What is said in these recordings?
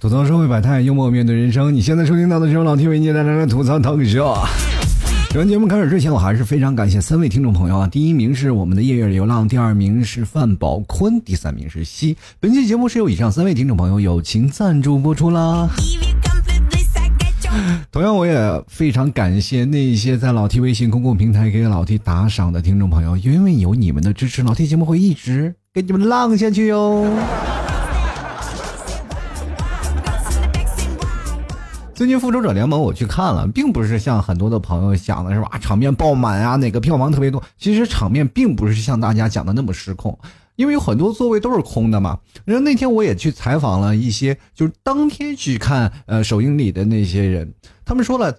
吐槽社会百态，幽默面对人生。你现在收听到的是老 T 为你带来的吐槽脱口秀。本节目开始之前，我还是非常感谢三位听众朋友啊！第一名是我们的夜月流浪，第二名是范宝坤，第三名是西。本期节目是由以上三位听众朋友友情赞助播出啦。同样，我也非常感谢那些在老 T 微信公共平台给老 T 打赏的听众朋友，因为有你们的支持，老 T 节目会一直给你们浪下去哟。最近《复仇者联盟》我去看了，并不是像很多的朋友想的是吧，场面爆满啊，哪个票房特别多。其实场面并不是像大家讲的那么失控，因为有很多座位都是空的嘛。然后那天我也去采访了一些，就是当天去看呃首映礼的那些人，他们说了，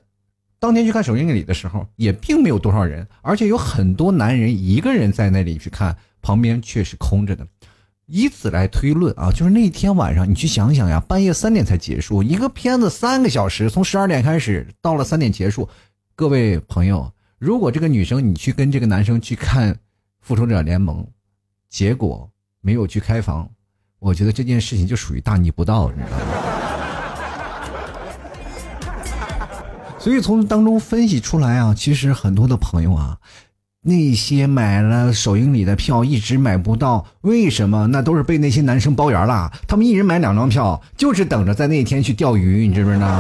当天去看首映礼的时候也并没有多少人，而且有很多男人一个人在那里去看，旁边却是空着的。以此来推论啊，就是那天晚上你去想想呀，半夜三点才结束，一个片子三个小时，从十二点开始到了三点结束。各位朋友，如果这个女生你去跟这个男生去看《复仇者联盟》，结果没有去开房，我觉得这件事情就属于大逆不道，你知道吗？所以从当中分析出来啊，其实很多的朋友啊，那些买了首映礼的票一直买不到，为什么？那都是被那些男生包圆了。他们一人买两张票，就是等着在那天去钓鱼，你知不知道？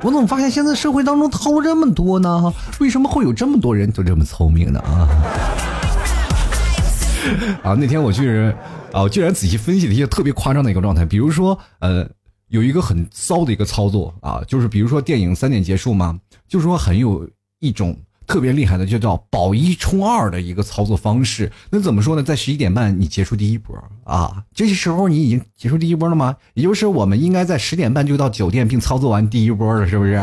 我怎么发现现在社会当中套这么多呢？为什么会有这么多人都这么聪明呢？啊！啊，那天我居然啊，我居然仔细分析了一些特别夸张的一个状态，比如说呃，有一个很骚的一个操作啊，就是比如说电影三点结束嘛，就是说很有一种特别厉害的，就叫保一冲二的一个操作方式。那怎么说呢？在十一点半你结束第一波啊，这些时候你已经结束第一波了吗？也就是我们应该在十点半就到酒店并操作完第一波了，是不是？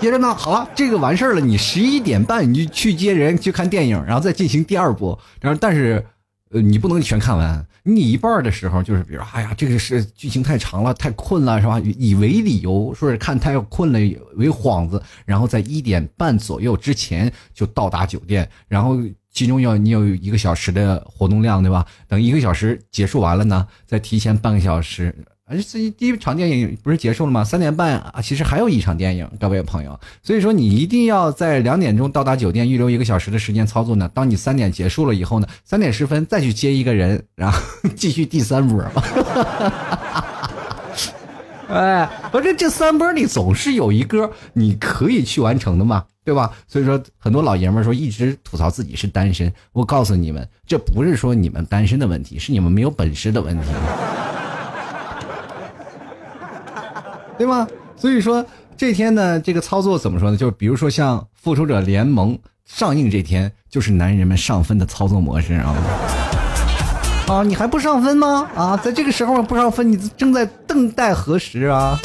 接着呢，好了，这个完事儿了，你十一点半你就去接人去看电影，然后再进行第二波。然后，但是，呃，你不能全看完，你一半的时候就是，比如，哎呀，这个是剧情太长了，太困了，是吧？以为理由说是看太困了为幌子，然后在一点半左右之前就到达酒店，然后其中要你有一个小时的活动量，对吧？等一个小时结束完了呢，再提前半个小时。而这第一场电影不是结束了吗？三点半啊，其实还有一场电影，各位朋友。所以说你一定要在两点钟到达酒店，预留一个小时的时间操作呢。当你三点结束了以后呢，三点十分再去接一个人，然后 继续第三波。哎，反正这三波里总是有一个你可以去完成的嘛，对吧？所以说很多老爷们说一直吐槽自己是单身，我告诉你们，这不是说你们单身的问题，是你们没有本事的问题。对吗？所以说这天呢，这个操作怎么说呢？就比如说像《复仇者联盟》上映这天，就是男人们上分的操作模式啊！啊，你还不上分吗？啊，在这个时候不上分，你正在等待何时啊？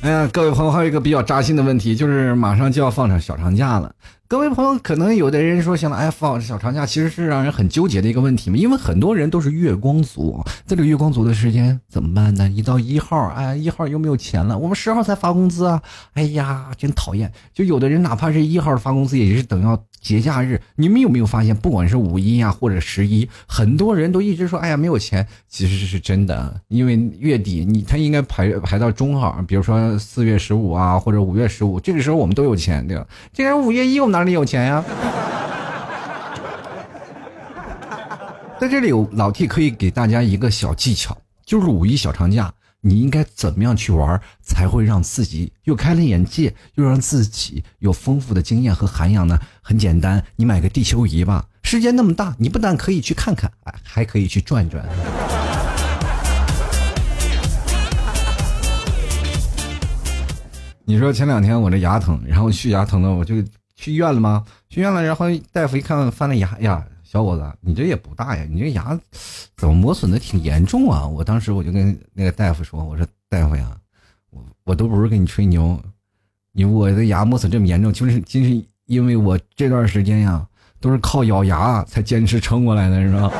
哎呀，各位朋友，还有一个比较扎心的问题，就是马上就要放上小长假了。各位朋友，可能有的人说，行了，哎，放小长假其实是让人很纠结的一个问题嘛，因为很多人都是月光族，在这个月光族的时间怎么办呢？一到一号，哎，一号又没有钱了，我们十号才发工资啊，哎呀，真讨厌！就有的人哪怕是一号发工资，也是等到节假日。你们有没有发现，不管是五一啊，或者十一，很多人都一直说，哎呀，没有钱，其实是真的，因为月底你他应该排排到中号，比如说四月十五啊，或者五月十五，这个时候我们都有钱，对吧？这人五月一我们哪里有钱呀？在这里，老 T 可以给大家一个小技巧，就是五一小长假，你应该怎么样去玩，才会让自己又开了眼界，又让自己有丰富的经验和涵养呢？很简单，你买个地球仪吧，世界那么大，你不但可以去看看，哎，还可以去转转。你说前两天我这牙疼，然后去牙疼的，我就去医院了吗？去医院了，然后大夫一看，翻了牙，呀，小伙子，你这也不大呀，你这牙怎么磨损的挺严重啊？我当时我就跟那个大夫说，我说大夫呀，我我都不是跟你吹牛，你我的牙磨损这么严重，就是就是因为我这段时间呀都是靠咬牙才坚持撑过来的，是吧？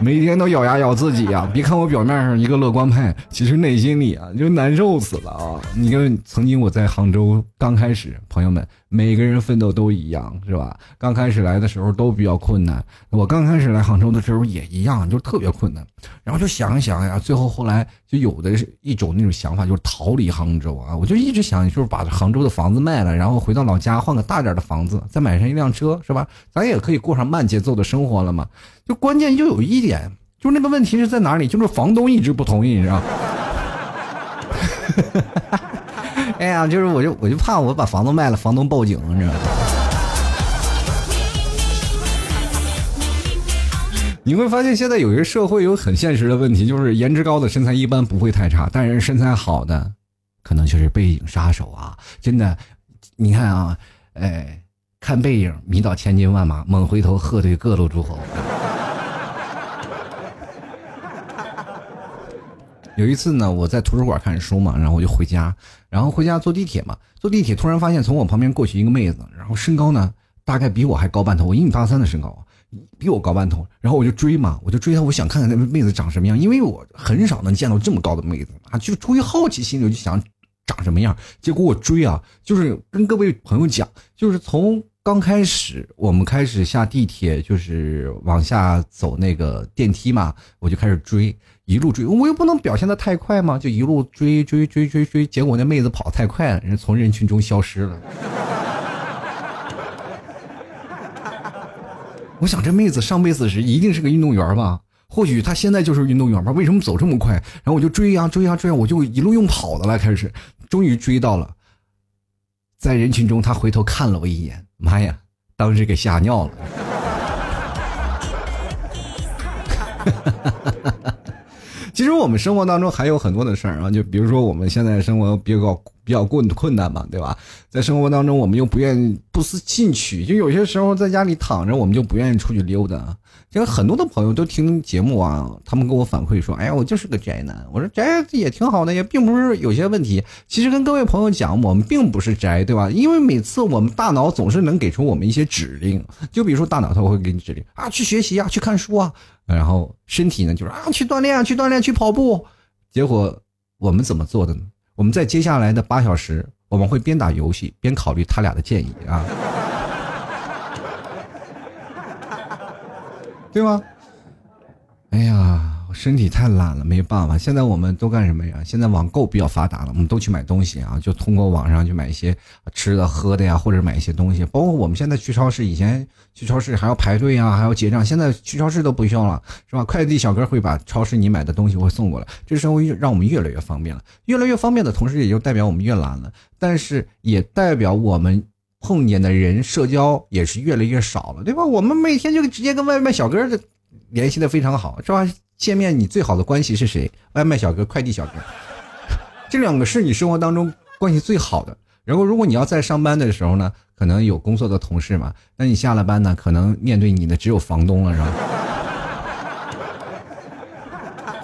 每天都咬牙咬自己呀！别看我表面上一个乐观派，其实内心里啊就难受死了啊！你看，曾经我在杭州刚开始，朋友们每个人奋斗都一样，是吧？刚开始来的时候都比较困难。我刚开始来杭州的时候也一样，就特别困难。然后就想一想呀，最后后来就有的是一种那种想法，就是逃离杭州啊！我就一直想，就是把杭州的房子卖了，然后回到老家换个大点的房子，再买上一辆车，是吧？咱也可以过上慢节奏的生活了嘛。就关键就有一点，就那个问题是在哪里？就是房东一直不同意，你知道？哎呀，就是我就我就怕我把房子卖了，房东报警，你知道吗？你会发现现在有些社会有很现实的问题，就是颜值高的身材一般不会太差，但是身材好的，可能就是背影杀手啊！真的，你看啊，哎，看背影迷倒千军万马，猛回头喝退各路诸侯。有一次呢，我在图书馆看书嘛，然后我就回家，然后回家坐地铁嘛，坐地铁突然发现从我旁边过去一个妹子，然后身高呢大概比我还高半头，我一米八三的身高，比我高半头，然后我就追嘛，我就追她，我想看看那妹子长什么样，因为我很少能见到这么高的妹子啊，就出于好奇心，我就想长什么样，结果我追啊，就是跟各位朋友讲，就是从刚开始我们开始下地铁，就是往下走那个电梯嘛，我就开始追。一路追，我又不能表现的太快嘛，就一路追追追追追，结果那妹子跑太快了，人从人群中消失了。我想这妹子上辈子是一定是个运动员吧？或许她现在就是运动员吧？为什么走这么快？然后我就追呀追呀追呀，我就一路用跑的了，开始，终于追到了，在人群中，她回头看了我一眼，妈呀，当时给吓尿了。哈哈哈哈哈其实我们生活当中还有很多的事儿啊，就比如说我们现在生活比较比较困困难嘛，对吧？在生活当中，我们又不愿意不思进取，就有些时候在家里躺着，我们就不愿意出去溜达。其实很多的朋友都听节目啊，他们跟我反馈说：“哎呀，我就是个宅男。”我说：“宅也挺好的，也并不是有些问题。”其实跟各位朋友讲，我们并不是宅，对吧？因为每次我们大脑总是能给出我们一些指令，就比如说大脑它会给你指令啊，去学习啊，去看书啊。然后身体呢，就是啊，去锻炼，去锻炼，去跑步。结果我们怎么做的呢？我们在接下来的八小时，我们会边打游戏边考虑他俩的建议啊，对吗？哎呀。我身体太懒了，没办法。现在我们都干什么呀？现在网购比较发达了，我们都去买东西啊，就通过网上去买一些吃的、喝的呀，或者买一些东西。包括我们现在去超市，以前去超市还要排队啊，还要结账，现在去超市都不需要了，是吧？快递小哥会把超市你买的东西会送过来，这生活让我们越来越方便了。越来越方便的同时，也就代表我们越懒了，但是也代表我们碰见的人社交也是越来越少了，对吧？我们每天就直接跟外卖小哥的联系的非常好，是吧？见面你最好的关系是谁？外卖小哥、快递小哥，这两个是你生活当中关系最好的。然后，如果你要在上班的时候呢，可能有工作的同事嘛，那你下了班呢，可能面对你的只有房东了，是吧？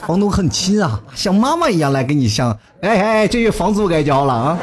房东很亲啊，像妈妈一样来给你像，哎哎，这月房租该交了啊。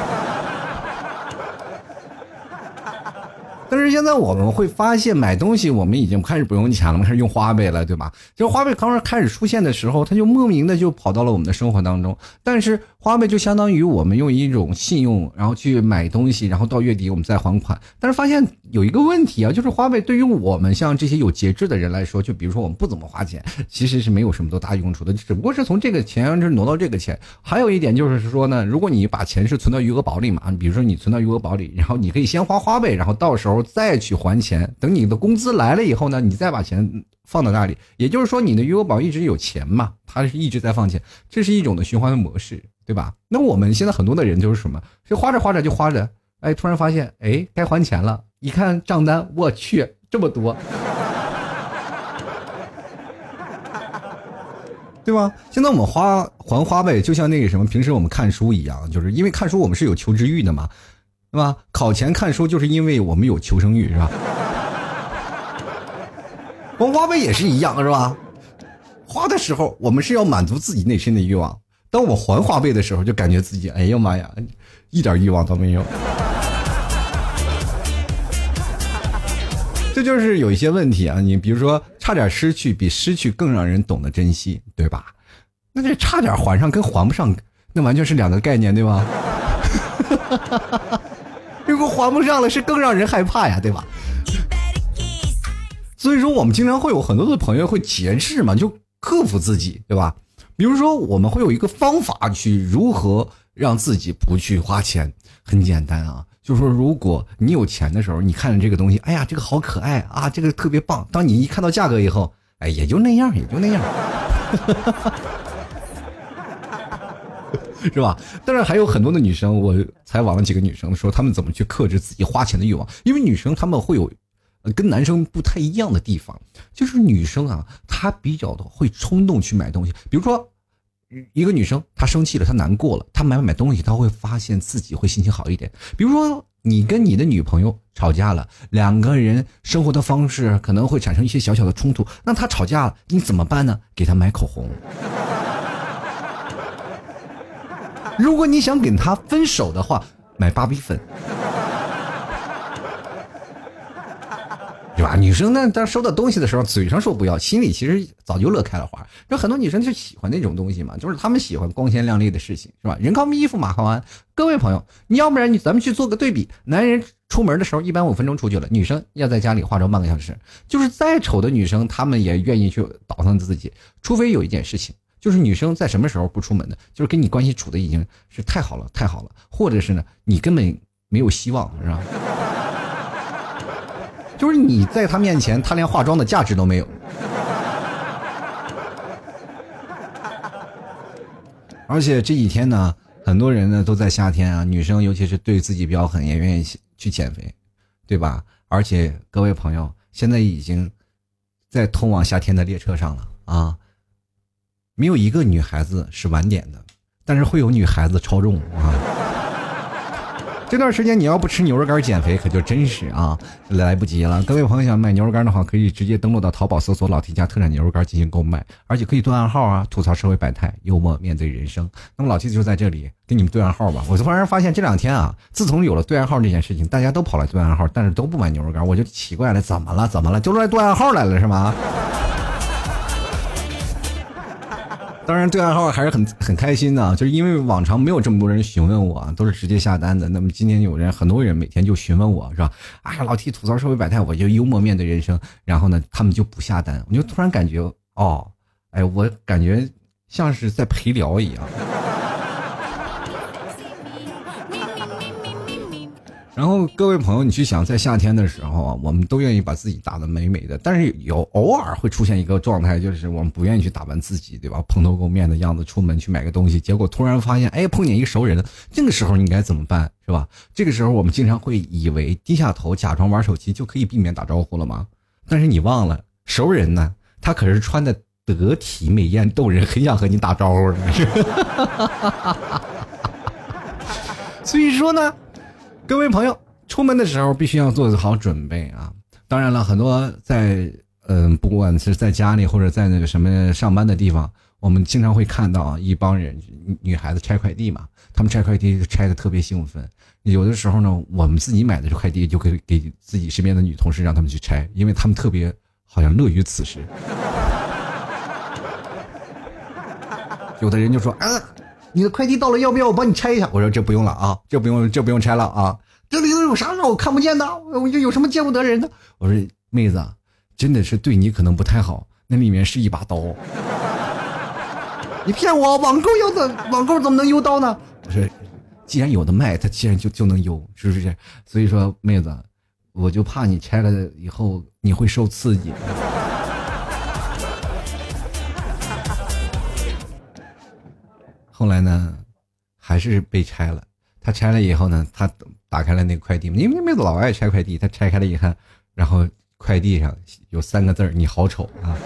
但是现在我们会发现，买东西我们已经开始不用钱了，开始用花呗了，对吧？就花呗刚刚开始出现的时候，它就莫名的就跑到了我们的生活当中。但是花呗就相当于我们用一种信用，然后去买东西，然后到月底我们再还款。但是发现有一个问题啊，就是花呗对于我们像这些有节制的人来说，就比如说我们不怎么花钱，其实是没有什么多大用处的，只不过是从这个钱就是挪到这个钱。还有一点就是说呢，如果你把钱是存到余额宝里嘛，比如说你存到余额宝里，然后你可以先花花呗，然后到时候。再去还钱，等你的工资来了以后呢，你再把钱放到那里，也就是说你的余额宝一直有钱嘛，它是一直在放钱，这是一种的循环的模式，对吧？那我们现在很多的人就是什么，就花着花着就花着，哎，突然发现，哎，该还钱了，一看账单，我去，这么多，对吧？现在我们花还花呗，就像那个什么，平时我们看书一样，就是因为看书我们是有求知欲的嘛。对吧？考前看书就是因为我们有求生欲，是吧？还花呗也是一样，是吧？花的时候我们是要满足自己内心的欲望，当我还花呗的时候，就感觉自己哎呀妈呀，一点欲望都没有。这就是有一些问题啊。你比如说，差点失去比失去更让人懂得珍惜，对吧？那这差点还上跟还不上，那完全是两个概念，对吧？如果还不上了，是更让人害怕呀，对吧？所以说，我们经常会有很多的朋友会节制嘛，就克服自己，对吧？比如说，我们会有一个方法去如何让自己不去花钱。很简单啊，就是说，如果你有钱的时候，你看着这个东西，哎呀，这个好可爱啊，这个特别棒。当你一看到价格以后，哎，也就那样，也就那样。是吧？但是还有很多的女生，我采访了几个女生，说她们怎么去克制自己花钱的欲望。因为女生她们会有，跟男生不太一样的地方，就是女生啊，她比较的会冲动去买东西。比如说，一个女生她生气了，她难过了，她买不买东西，她会发现自己会心情好一点。比如说，你跟你的女朋友吵架了，两个人生活的方式可能会产生一些小小的冲突，那她吵架了，你怎么办呢？给她买口红。如果你想跟他分手的话，买芭比粉，对吧？女生呢，当收到东西的时候，嘴上说不要，心里其实早就乐开了花。有很多女生就喜欢那种东西嘛，就是她们喜欢光鲜亮丽的事情，是吧？人靠衣服，马靠鞍。各位朋友，你要不然你咱们去做个对比，男人出门的时候一般五分钟出去了，女生要在家里化妆半个小时。就是再丑的女生，她们也愿意去倒腾自己，除非有一件事情。就是女生在什么时候不出门的？就是跟你关系处的已经是太好了，太好了，或者是呢，你根本没有希望，是吧？就是你在他面前，他连化妆的价值都没有。而且这几天呢，很多人呢都在夏天啊，女生尤其是对自己比较狠，也愿意去减肥，对吧？而且各位朋友，现在已经在通往夏天的列车上了啊！没有一个女孩子是晚点的，但是会有女孩子超重啊！这段时间你要不吃牛肉干减肥，可就真是啊来不及了。各位朋友想买牛肉干的话，可以直接登录到淘宝搜索“老 T 家特产牛肉干”进行购买，而且可以对暗号啊，吐槽社会百态，幽默面对人生。那么老 T 就在这里给你们对暗号吧。我突然发现这两天啊，自从有了对暗号这件事情，大家都跑来对暗号，但是都不买牛肉干，我就奇怪了，怎么了？怎么了？就来对暗号来了是吗？当然，对暗号还是很很开心的，就是因为往常没有这么多人询问我，都是直接下单的。那么今天有人，很多人每天就询问我，是吧？啊，老替吐槽社会百态，我就幽默面对人生。然后呢，他们就不下单，我就突然感觉，哦，哎，我感觉像是在陪聊一样。然后各位朋友，你去想，在夏天的时候啊，我们都愿意把自己打扮美美的，但是有偶尔会出现一个状态，就是我们不愿意去打扮自己，对吧？蓬头垢面的样子出门去买个东西，结果突然发现，哎，碰见一个熟人，这个时候你该怎么办，是吧？这个时候我们经常会以为低下头假装玩手机就可以避免打招呼了吗？但是你忘了，熟人呢，他可是穿的得体、美艳动人，很想和你打招呼的。所以说呢。各位朋友，出门的时候必须要做好准备啊！当然了，很多在嗯，不管是在家里或者在那个什么上班的地方，我们经常会看到啊，一帮人女孩子拆快递嘛，他们拆快递拆的特别兴奋。有的时候呢，我们自己买的这快递就可以给自己身边的女同事让他们去拆，因为他们特别好像乐于此事。有的人就说啊。你的快递到了，要不要我帮你拆一下？我说这不用了啊，这不用，这不用拆了啊。这里头有啥让我看不见的？我这有什么见不得人的？我说妹子，真的是对你可能不太好。那里面是一把刀。你骗我？网购要的网购怎么能邮刀呢？我说，既然有的卖，它既然就就能邮，是不是？所以说，妹子，我就怕你拆了以后你会受刺激。后来呢，还是被拆了。他拆了以后呢，他打开了那个快递，因为妹子老爱拆快递。他拆开了一看，然后快递上有三个字儿：“你好丑啊！”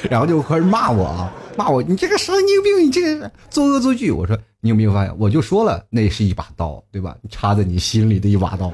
然后就开始骂我啊，骂我：“你这个神经病，你这个作恶作剧！”我说：“你有没有发现？我就说了，那是一把刀，对吧？插在你心里的一把刀。”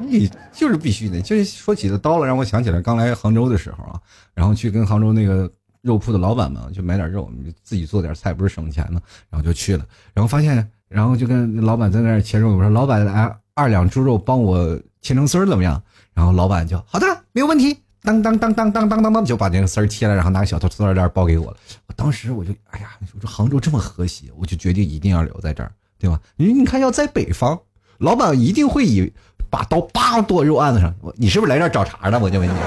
你。就是必须的，就是说起的刀了，让我想起来刚来杭州的时候啊，然后去跟杭州那个肉铺的老板们就买点肉，自己做点菜不是省钱吗？然后就去了，然后发现然后就跟老板在那儿切肉，我说老板来二两猪肉帮我切成丝儿怎么样？然后老板就好的，没有问题。当当当当当当当当，就把那个丝儿切了，然后拿个小塑塑料袋包给我了。我当时我就哎呀，我说杭州这么和谐，我就决定一定要留在这儿，对吧？你你看要在北方，老板一定会以把刀叭剁肉案子上。你是不是来这儿找茬的？我就问你。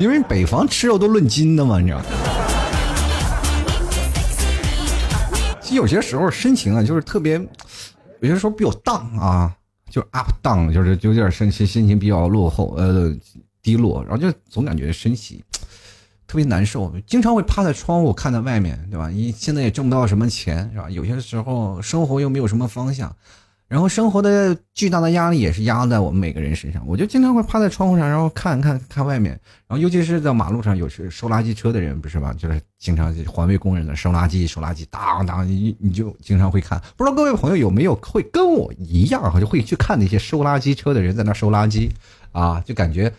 因为北方吃肉都论斤的嘛，你知道？其实有些时候深情啊，就是特别，有些时候比较荡啊，就 up down，就是有点心心心情比较落后，呃，低落，然后就总感觉身体特别难受，经常会趴在窗户看在外面，对吧？你现在也挣不到什么钱，是吧？有些时候生活又没有什么方向。然后生活的巨大的压力也是压在我们每个人身上，我就经常会趴在窗户上，然后看看看外面，然后尤其是在马路上，有时收垃圾车的人不是吧？就是经常环卫工人的收垃圾，收垃圾，当当，你你就经常会看。不知道各位朋友有没有会跟我一样，就会去看那些收垃圾车的人在那收垃圾，啊，就感觉，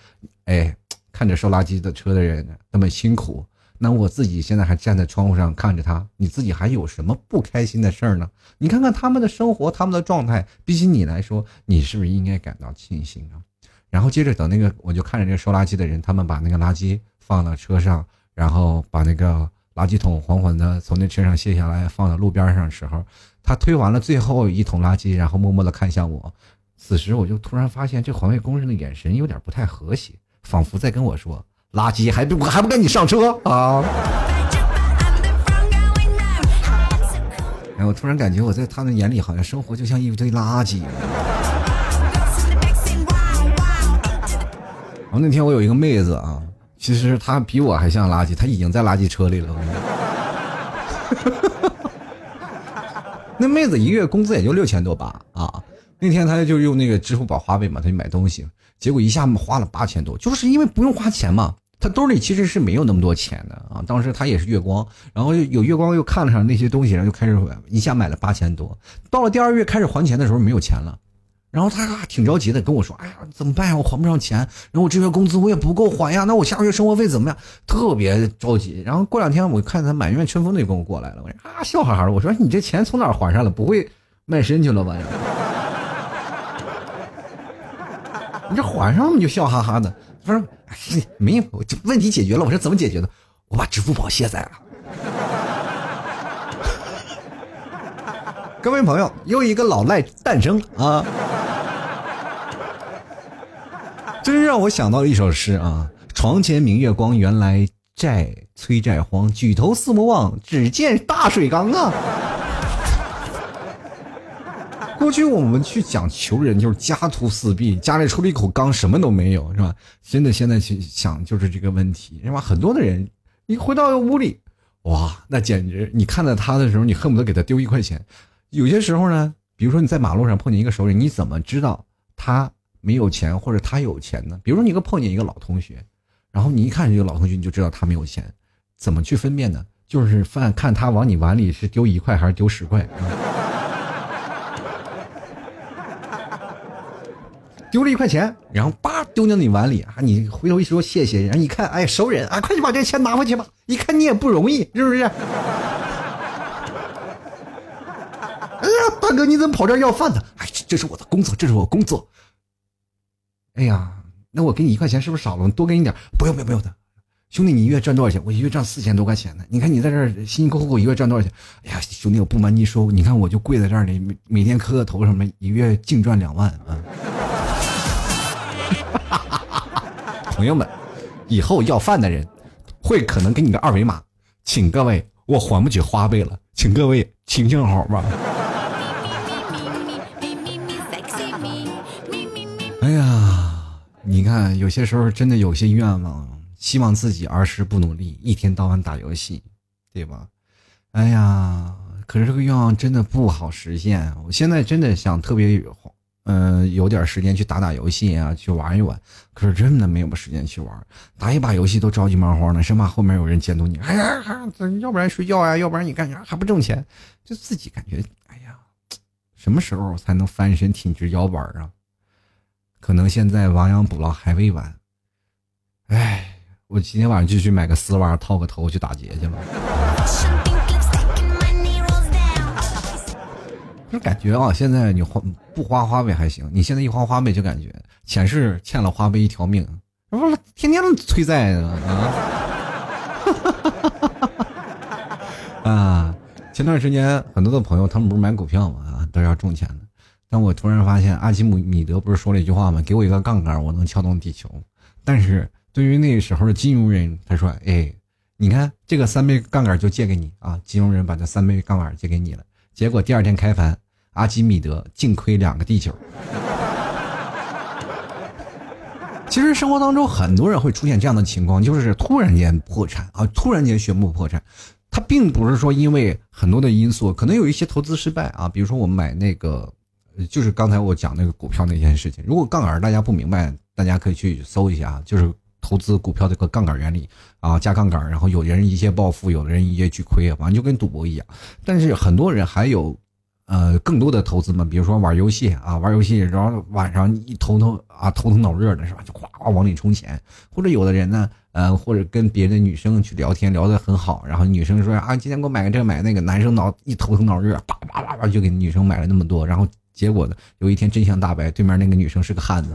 哎，看着收垃圾的车的人那么辛苦。那我自己现在还站在窗户上看着他，你自己还有什么不开心的事儿呢？你看看他们的生活，他们的状态，比起你来说，你是不是应该感到庆幸啊？然后接着等那个，我就看着这个收垃圾的人，他们把那个垃圾放到车上，然后把那个垃圾桶缓缓的从那车上卸下来，放到路边上的时候，他推完了最后一桶垃圾，然后默默的看向我。此时我就突然发现，这环卫工人的眼神有点不太和谐，仿佛在跟我说。垃圾还不还不赶紧上车啊！哎，我突然感觉我在他们眼里好像生活就像一堆垃圾。然后那天我有一个妹子啊，其实她比我还像垃圾，她已经在垃圾车里了。那妹子一个月工资也就六千多吧啊！那天她就用那个支付宝花呗嘛，她就买东西，结果一下花了八千多，就是因为不用花钱嘛。他兜里其实是没有那么多钱的啊！当时他也是月光，然后有月光又看了上那些东西，然后就开始一下买了八千多。到了第二月开始还钱的时候没有钱了，然后他挺着急的跟我说：“哎呀，怎么办呀？我还不上钱，然后我这月工资我也不够还呀，那我下个月生活费怎么样？”特别着急。然后过两天我看他满院春风的就跟我过来了，我说：“啊，笑哈哈的。”我说：“你这钱从哪还上了？不会卖身去了吧？”你这还上了就笑哈哈的。他说：“没有，问题解决了。”我说：“怎么解决的？我把支付宝卸载了。”各位朋友，又一个老赖诞生啊！真让我想到了一首诗啊：“床前明月光，原来债催债荒。举头四目望，只见大水缸啊！”过去我们去讲求人，就是家徒四壁，家里出了一口缸，什么都没有，是吧？真的，现在去想就是这个问题，是吧？很多的人，你回到屋里，哇，那简直，你看到他的时候，你恨不得给他丢一块钱。有些时候呢，比如说你在马路上碰见一个熟人，你怎么知道他没有钱或者他有钱呢？比如说你个碰见一个老同学，然后你一看这个老同学，你就知道他没有钱，怎么去分辨呢？就是饭看他往你碗里是丢一块还是丢十块。丢了一块钱，然后叭丢进你碗里啊！你回头一说谢谢，然后一看，哎，熟人啊，快去把这钱拿回去吧！一看你也不容易，是不是？哎呀，大哥，你怎么跑这儿要饭呢？哎，这是我的工作，这是我工作。哎呀，那我给你一块钱是不是少了？多给你点，不用不用不用的，兄弟，你一月赚多少钱？我一月赚四千多块钱呢。你看你在这辛辛苦苦一月赚多少钱？哎呀，兄弟，我不瞒你说，你看我就跪在这里，每每天磕个头什么，一月净赚两万啊。朋友们，以后要饭的人会可能给你个二维码，请各位，我还不起花呗了，请各位清清好吧。哎呀，你看，有些时候真的有些愿望，希望自己儿时不努力，一天到晚打游戏，对吧？哎呀，可是这个愿望真的不好实现。我现在真的想特别。嗯，有点时间去打打游戏啊，去玩一玩。可是真的没有时间去玩，打一把游戏都着急忙慌的，生怕后面有人监督你。哎呀，要不然睡觉呀，要不然你干啥还不挣钱？就自己感觉，哎呀，什么时候才能翻身挺直腰板啊？可能现在亡羊补牢还未晚。哎，我今天晚上就去买个丝袜套个头去打劫去了。就感觉啊，现在你花不花花呗还行，你现在一花花呗就感觉前世欠了花呗一条命，不是天天催债呢啊！啊，前段时间很多的朋友他们不是买股票嘛啊，都要挣钱的，但我突然发现阿基姆米德不是说了一句话吗？给我一个杠杆，我能撬动地球。但是对于那时候的金融人，他说：“哎，你看这个三倍杠杆就借给你啊！”金融人把这三倍杠杆借给你了，结果第二天开盘，阿基米德净亏两个地球。其实生活当中很多人会出现这样的情况，就是突然间破产啊，突然间宣布破产。他并不是说因为很多的因素，可能有一些投资失败啊，比如说我们买那个，就是刚才我讲那个股票那件事情。如果杠杆大家不明白，大家可以去搜一下啊，就是投资股票这个杠杆原理啊，加杠杆，然后有的人一夜暴富，有的人一夜巨亏，反正就跟赌博一样。但是很多人还有。呃，更多的投资嘛，比如说玩游戏啊，玩游戏，然后晚上一头头啊头疼脑热的是吧，就哗哗往里充钱，或者有的人呢，呃，或者跟别的女生去聊天，聊得很好，然后女生说啊，今天给我买个这个买那个，男生脑一头疼脑热，叭叭叭叭就给女生买了那么多，然后结果呢，有一天真相大白，对面那个女生是个汉子。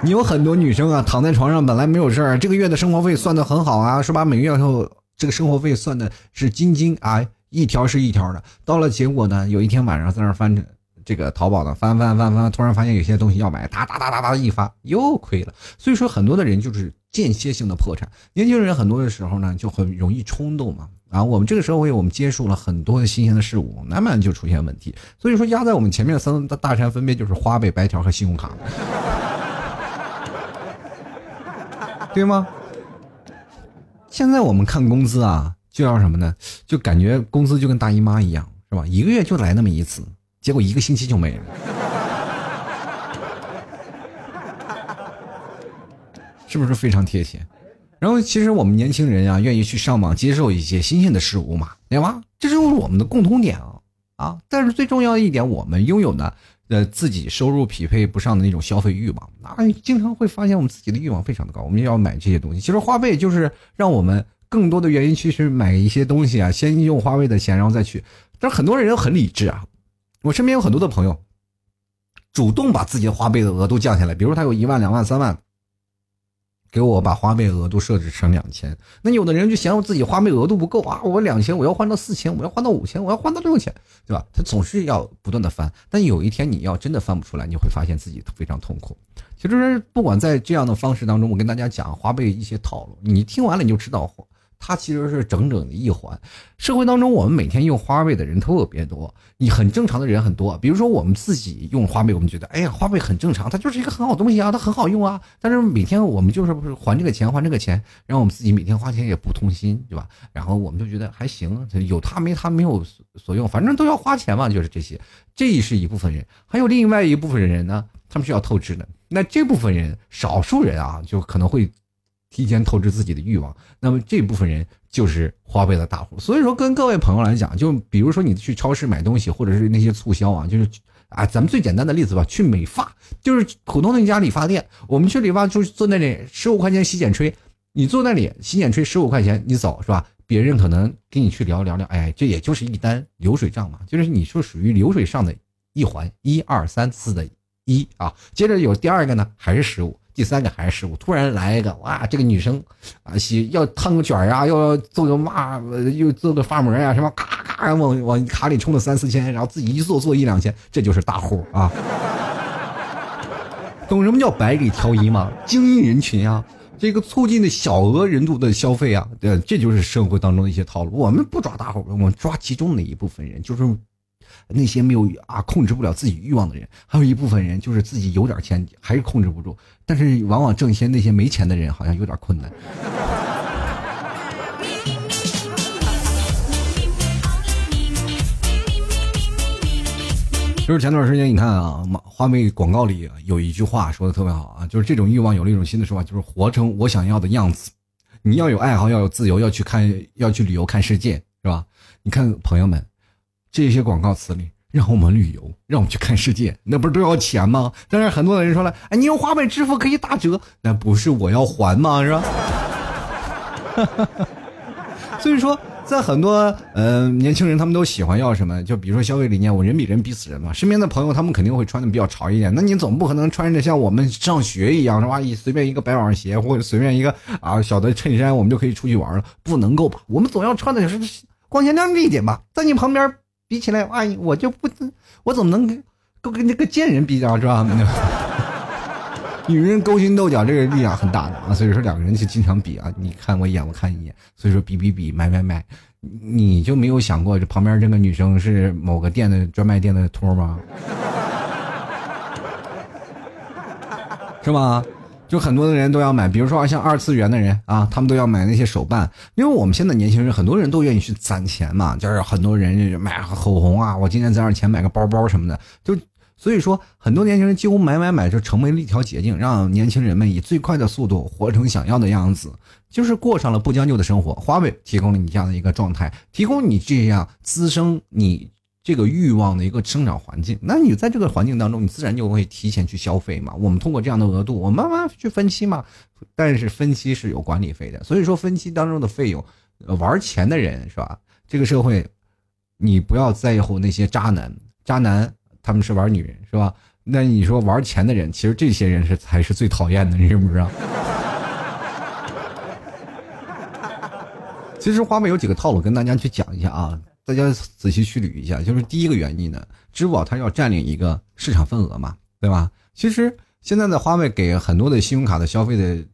你有很多女生啊，躺在床上本来没有事儿，这个月的生活费算的很好啊，是吧？每个月后这个生活费算的是金金啊。一条是一条的，到了结果呢，有一天晚上在那翻着这个淘宝呢，翻翻翻翻，突然发现有些东西要买，哒哒哒哒哒一发又亏了。所以说，很多的人就是间歇性的破产。年轻人很多的时候呢，就很容易冲动嘛。啊，我们这个社会，我们接触了很多的新鲜的事物，慢慢就出现问题。所以说，压在我们前面的三大山，分别就是花呗、白条和信用卡，对吗？现在我们看工资啊。就要什么呢？就感觉工资就跟大姨妈一样，是吧？一个月就来那么一次，结果一个星期就没了，是不是非常贴切？然后其实我们年轻人啊，愿意去上网接受一些新鲜的事物嘛，对吧？这就是我们的共同点啊啊！但是最重要的一点，我们拥有呢，呃，自己收入匹配不上的那种消费欲望啊，经常会发现我们自己的欲望非常的高，我们要买这些东西。其实花呗就是让我们。更多的原因去是买一些东西啊，先用花呗的钱，然后再去。但是很多人很理智啊，我身边有很多的朋友，主动把自己的花呗的额度降下来。比如他有一万、两万、三万，给我把花呗额度设置成两千。那有的人就嫌我自己花呗额度不够啊，我两千我要换到四千，我要换到五千，我要换到六千，对吧？他总是要不断的翻。但有一天你要真的翻不出来，你会发现自己非常痛苦。其实不管在这样的方式当中，我跟大家讲花呗一些套路，你听完了你就知道。它其实是整整的一环。社会当中，我们每天用花呗的人特别多，你很正常的人很多。比如说我们自己用花呗，我们觉得，哎呀，花呗很正常，它就是一个很好东西啊，它很好用啊。但是每天我们就是不是还这个钱，还这个钱，然后我们自己每天花钱也不痛心，对吧？然后我们就觉得还行，有它没它没有所用，反正都要花钱嘛，就是这些。这是一部分人，还有另外一部分人呢，他们是要透支的。那这部分人，少数人啊，就可能会。提前透支自己的欲望，那么这部分人就是花呗的大户。所以说，跟各位朋友来讲，就比如说你去超市买东西，或者是那些促销啊，就是啊，咱们最简单的例子吧，去美发，就是普通的一家理发店，我们去理发就坐那里十五块钱洗剪吹，你坐那里洗剪吹十五块钱，你走是吧？别人可能跟你去聊聊聊，哎，这也就是一单流水账嘛，就是你是属于流水上的一环，一二三四的一啊，接着有第二个呢，还是十五。第三个还是失误，突然来一个哇！这个女生啊，洗要烫个卷呀，要做个嘛，又做个发膜呀，什么咔咔往往卡里充了三四千，然后自己一做做一两千，这就是大户啊！懂什么叫百里挑一吗？精英人群啊，这个促进的小额人度的消费啊，对，这就是社会当中的一些套路。我们不抓大户，我们抓其中的一部分人，就是。那些没有啊控制不了自己欲望的人，还有一部分人就是自己有点钱还是控制不住，但是往往挣钱那些没钱的人好像有点困难。就是前段时间你看啊，花呗广告里有一句话说的特别好啊，就是这种欲望有了一种新的说法，就是活成我想要的样子。你要有爱好，要有自由，要去看，要去旅游看世界，是吧？你看朋友们。这些广告词里，让我们旅游，让我们去看世界，那不是都要钱吗？但是很多的人说了，哎，你用花呗支付可以打折，那不是我要还吗？是吧？所以说，在很多呃年轻人，他们都喜欢要什么？就比如说消费理念，我人比人比死人嘛。身边的朋友，他们肯定会穿的比较潮一点。那你总不可能穿着像我们上学一样，是吧？一随便一个白网鞋或者随便一个啊小的衬衫，我们就可以出去玩了？不能够吧？我们总要穿的是光鲜亮丽一点吧？在你旁边比起来，哎，我就不，我怎么能跟跟那个贱人比较是吧？女人勾心斗角，这个力量很大的啊，所以说两个人就经常比啊，你看我一眼，我看一眼，所以说比比比，买买买，你就没有想过这旁边这个女生是某个店的专卖店的托吗？是吗？就很多的人都要买，比如说像二次元的人啊，他们都要买那些手办，因为我们现在年轻人很多人都愿意去攒钱嘛，就是很多人买口红啊，我今天攒点钱买个包包什么的，就。所以说，很多年轻人几乎买买买就成为了一条捷径，让年轻人们以最快的速度活成想要的样子，就是过上了不将就的生活。华为提供了你这样的一个状态，提供你这样滋生你这个欲望的一个生长环境。那你在这个环境当中，你自然就会提前去消费嘛。我们通过这样的额度，我慢慢去分期嘛。但是分期是有管理费的，所以说分期当中的费用，玩钱的人是吧？这个社会，你不要在乎那些渣男，渣男。他们是玩女人是吧？那你说玩钱的人，其实这些人是才是最讨厌的，你知不知道？其实花呗有几个套路跟大家去讲一下啊，大家仔细去捋一下。就是第一个原因呢，支付宝它要占领一个市场份额嘛，对吧？其实现在的花呗给很多的信用卡的消费的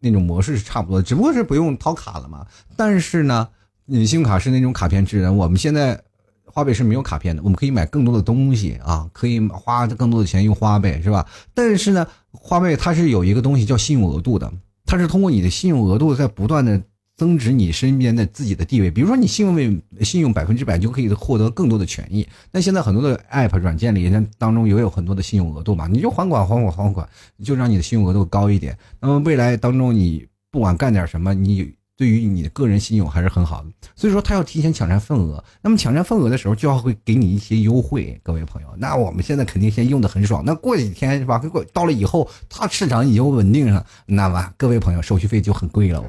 那种模式是差不多，只不过是不用掏卡了嘛。但是呢，你信用卡是那种卡片制的，我们现在。花呗是没有卡片的，我们可以买更多的东西啊，可以花更多的钱用花呗，是吧？但是呢，花呗它是有一个东西叫信用额度的，它是通过你的信用额度在不断的增值你身边的自己的地位。比如说你信用位信用百分之百就可以获得更多的权益。那现在很多的 app 软件里那当中也有很多的信用额度嘛，你就还款还款还款，就让你的信用额度高一点。那么未来当中你不管干点什么，你。对于你的个人信用还是很好的，所以说他要提前抢占份额。那么抢占份额的时候，就要会给你一些优惠，各位朋友。那我们现在肯定先用的很爽，那过几天是吧？过到了以后，它市场已经稳定上，那么各位朋友手续费就很贵了，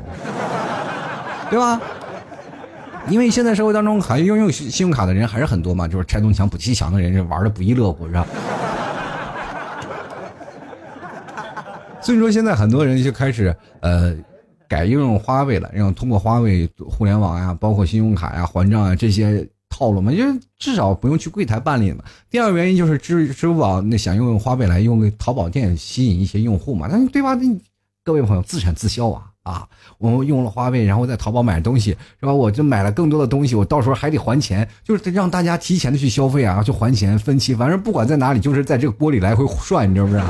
对吧？因为现在社会当中还拥有信信用卡的人还是很多嘛，就是拆东墙补西墙的人，玩的不亦乐乎，是吧？所以说现在很多人就开始呃。改用花呗了，然后通过花呗互联网呀，包括信用卡呀、还账啊这些套路嘛，就至少不用去柜台办理嘛。第二个原因就是支支付宝那想用花呗来用淘宝店吸引一些用户嘛，那对吧？那各位朋友自产自销啊啊！我用了花呗，然后在淘宝买东西是吧？我就买了更多的东西，我到时候还得还钱，就是让大家提前的去消费啊，去还钱分期，反正不管在哪里，就是在这个锅里来回涮，你知道不知道？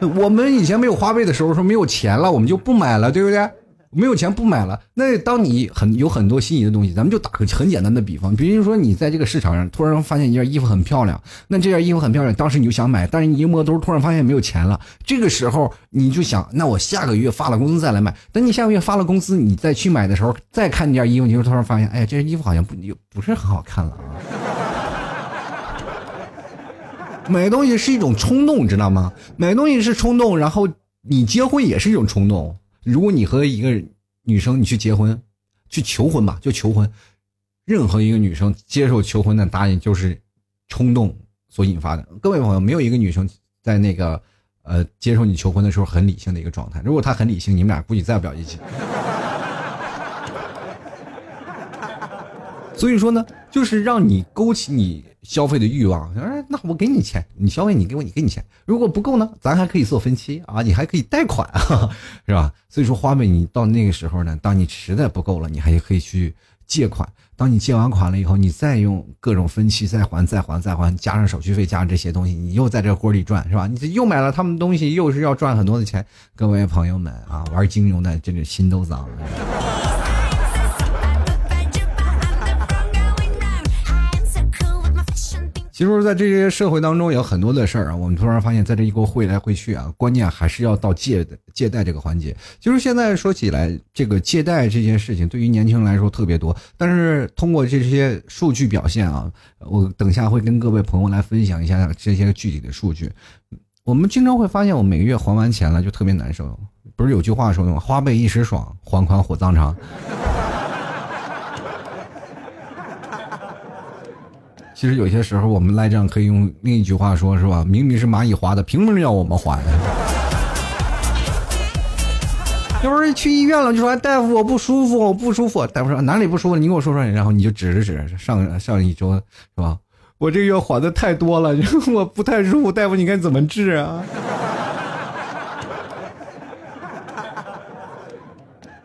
我们以前没有花呗的时候，说没有钱了，我们就不买了，对不对？没有钱不买了。那当你很有很多心仪的东西，咱们就打个很简单的比方，比如说你在这个市场上突然发现一件衣服很漂亮，那这件衣服很漂亮，当时你就想买，但是你一摸兜，突然发现没有钱了。这个时候你就想，那我下个月发了工资再来买。等你下个月发了工资，你再去买的时候，再看那件衣服，你就突然发现，哎呀，这件衣服好像不又不是很好看了啊。买东西是一种冲动，知道吗？买东西是冲动，然后你结婚也是一种冲动。如果你和一个女生你去结婚，去求婚吧，就求婚。任何一个女生接受求婚的答应，就是冲动所引发的。各位朋友，没有一个女生在那个呃接受你求婚的时候很理性的一个状态。如果她很理性，你们俩估计在不了一起。所以说呢，就是让你勾起你。消费的欲望，哎，那我给你钱，你消费，你给我，你给你钱。如果不够呢，咱还可以做分期啊，你还可以贷款，是吧？所以说花呗，你到那个时候呢，当你实在不够了，你还可以去借款。当你借完款了以后，你再用各种分期再还，再还，再还，加上手续费，加上这些东西，你又在这锅里转，是吧？你又买了他们东西，又是要赚很多的钱。各位朋友们啊，玩金融的真是心都脏了。其实，在这些社会当中，有很多的事儿啊。我们突然发现，在这一锅烩来烩去啊，关键还是要到借的借贷这个环节。就是现在说起来，这个借贷这件事情，对于年轻人来说特别多。但是通过这些数据表现啊，我等下会跟各位朋友来分享一下这些具体的数据。我们经常会发现，我每个月还完钱了就特别难受。不是有句话说的吗？花呗一时爽，还款火葬场。其实有些时候我们赖账可以用另一句话说，是吧？明明是蚂蚁花的，凭什么要我们还？要不是去医院了，就说大夫我不舒服，我不舒服。大夫说哪里不舒服？你给我说说。然后你就指着指上上一周是吧？我这个月还的太多了，我不太舒服。大夫，你该怎么治啊？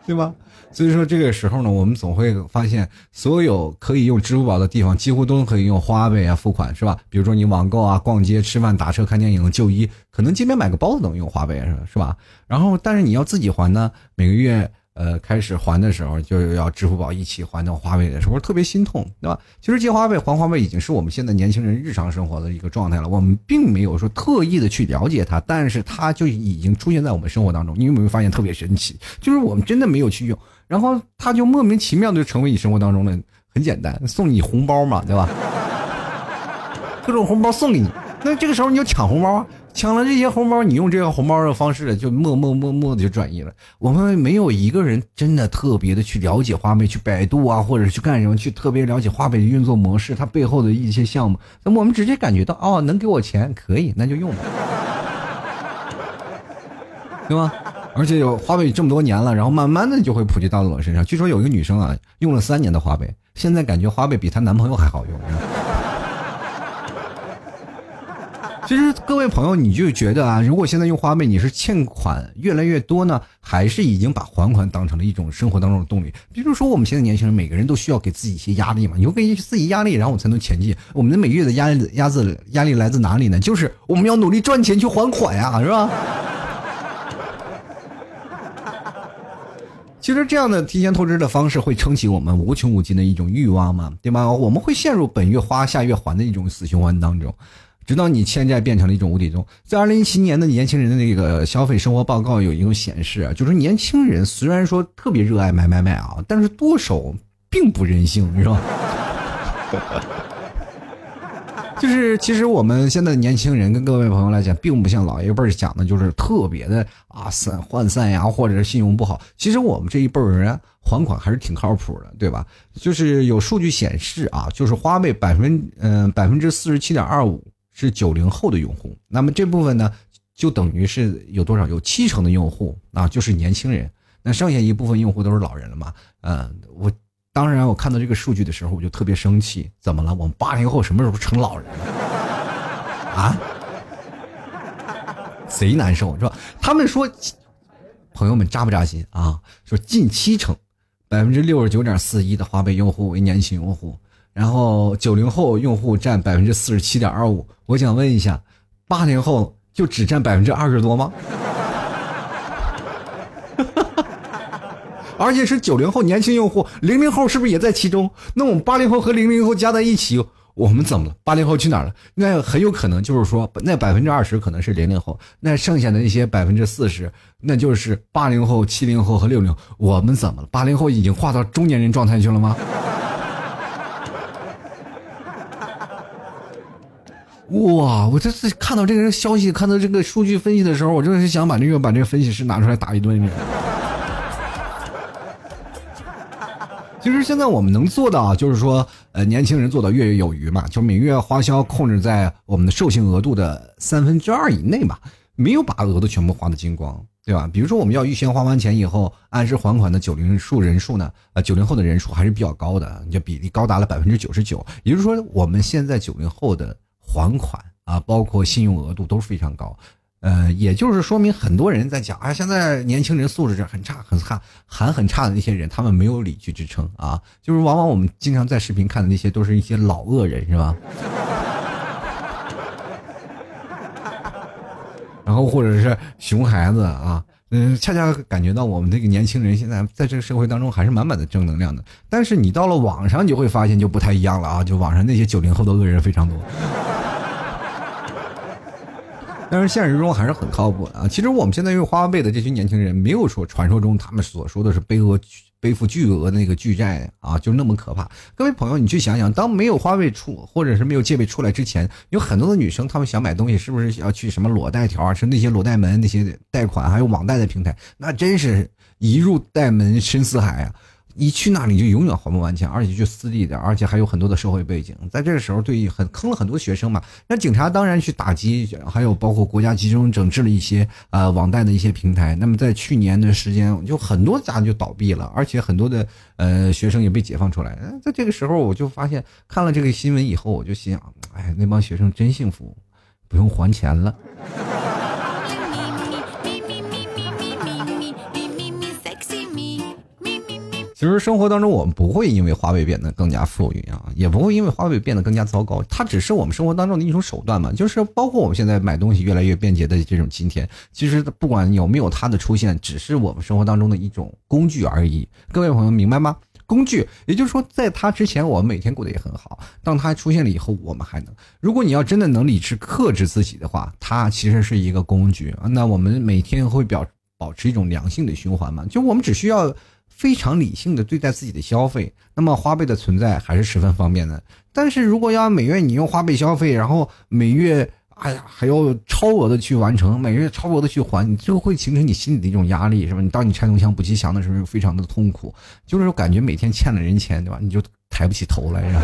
对吧？所以说这个时候呢，我们总会发现，所有可以用支付宝的地方，几乎都可以用花呗啊付款，是吧？比如说你网购啊、逛街、吃饭、打车、看电影、就医，可能街边买个包子都能用花呗，是是吧？然后，但是你要自己还呢，每个月。呃，开始还的时候就要支付宝一起还到花呗的时候，特别心痛，对吧？其实借花呗还花呗已经是我们现在年轻人日常生活的一个状态了。我们并没有说特意的去了解它，但是它就已经出现在我们生活当中。你有没有发现特别神奇？就是我们真的没有去用，然后他就莫名其妙的就成为你生活当中的很简单，送你红包嘛，对吧？各种红包送给你，那这个时候你就抢红包。抢了这些红包，你用这个红包的方式就默默默默的就转移了。我们没有一个人真的特别的去了解花呗，去百度啊，或者去干什么，去特别了解花呗的运作模式，它背后的一些项目。那我们直接感觉到，哦，能给我钱可以，那就用吧，对吗？而且有花呗这么多年了，然后慢慢的就会普及到了我身上。据说有一个女生啊，用了三年的花呗，现在感觉花呗比她男朋友还好用。其实各位朋友，你就觉得啊，如果现在用花呗，你是欠款越来越多呢，还是已经把还款当成了一种生活当中的动力？比如说，我们现在年轻人每个人都需要给自己一些压力嘛，有给自己压力，然后我才能前进。我们的每月的压力、压自压力来自哪里呢？就是我们要努力赚钱去还款呀，是吧？其实这样的提前透支的方式会撑起我们无穷无尽的一种欲望嘛，对吗？我们会陷入本月花下月还的一种死循环当中。直到你欠债变成了一种无底洞。在二零一七年的年轻人的那个消费生活报告有一种显示啊，就是年轻人虽然说特别热爱买买买啊，但是剁手并不任性，是吧？就是其实我们现在的年轻人跟各位朋友来讲，并不像老一辈讲的，就是特别的啊散涣散呀，或者是信用不好。其实我们这一辈儿人还款还是挺靠谱的，对吧？就是有数据显示啊，就是花呗百分嗯百分之四十七点二五。是九零后的用户，那么这部分呢，就等于是有多少？有七成的用户啊，就是年轻人。那剩下一部分用户都是老人了嘛？嗯，我当然我看到这个数据的时候，我就特别生气。怎么了？我们八零后什么时候成老人了？啊？贼难受是吧？他们说，朋友们扎不扎心啊？说近七成，百分之六十九点四一的花呗用户为年轻用户。然后九零后用户占百分之四十七点二五，我想问一下，八零后就只占百分之二十多吗？而且是九零后年轻用户，零零后是不是也在其中？那我们八零后和零零后加在一起，我们怎么了？八零后去哪儿了？那很有可能就是说，那百分之二十可能是零零后，那剩下的那些百分之四十，那就是八零后、七零后和六零。我们怎么了？八零后已经化到中年人状态去了吗？哇！我这次看到这个消息，看到这个数据分析的时候，我真的是想把这个把这个分析师拿出来打一顿。其实现在我们能做到，就是说，呃，年轻人做到月月有余嘛，就每月花销控制在我们的授信额度的三分之二以内嘛，没有把额度全部花的精光，对吧？比如说我们要预先花完钱以后按时还款的九零数人数呢，呃，九零后的人数还是比较高的，就比例高达了百分之九十九。也就是说，我们现在九零后的。还款啊，包括信用额度都是非常高，呃，也就是说明很多人在讲啊，现在年轻人素质很差、很差、还很差的那些人，他们没有理去支撑啊，就是往往我们经常在视频看的那些，都是一些老恶人，是吧？然后或者是熊孩子啊，嗯，恰恰感觉到我们这个年轻人现在在这个社会当中还是满满的正能量的，但是你到了网上，你就会发现就不太一样了啊，就网上那些九零后的恶人非常多。但是现实中还是很靠谱的啊！其实我们现在用花呗的这群年轻人，没有说传说中他们所说的是背额背负巨额的那个巨债啊，就那么可怕。各位朋友，你去想想，当没有花呗出或者是没有借呗出来之前，有很多的女生，她们想买东西，是不是要去什么裸贷条啊？是那些裸贷门那些贷款，还有网贷的平台，那真是一入贷门深似海啊！一去那里就永远还不完钱，而且就私立的，而且还有很多的社会背景，在这个时候对很坑了很多学生嘛。那警察当然去打击，还有包括国家集中整治了一些呃网贷的一些平台。那么在去年的时间，就很多家就倒闭了，而且很多的呃学生也被解放出来。在这个时候，我就发现看了这个新闻以后，我就心想，哎，那帮学生真幸福，不用还钱了。其实生活当中，我们不会因为花呗变得更加富裕啊，也不会因为花呗变得更加糟糕。它只是我们生活当中的一种手段嘛，就是包括我们现在买东西越来越便捷的这种今天，其实不管有没有它的出现，只是我们生活当中的一种工具而已。各位朋友明白吗？工具，也就是说，在它之前，我们每天过得也很好。当它出现了以后，我们还能。如果你要真的能理智克制自己的话，它其实是一个工具。那我们每天会表保持一种良性的循环嘛？就我们只需要。非常理性的对待自己的消费，那么花呗的存在还是十分方便的。但是如果要每月你用花呗消费，然后每月哎呀还要超额的去完成，每月超额的去还，你就会形成你心里的一种压力，是吧？你当你拆东墙补西墙的时候，非常的痛苦，就是感觉每天欠了人钱，对吧？你就抬不起头来，是吧？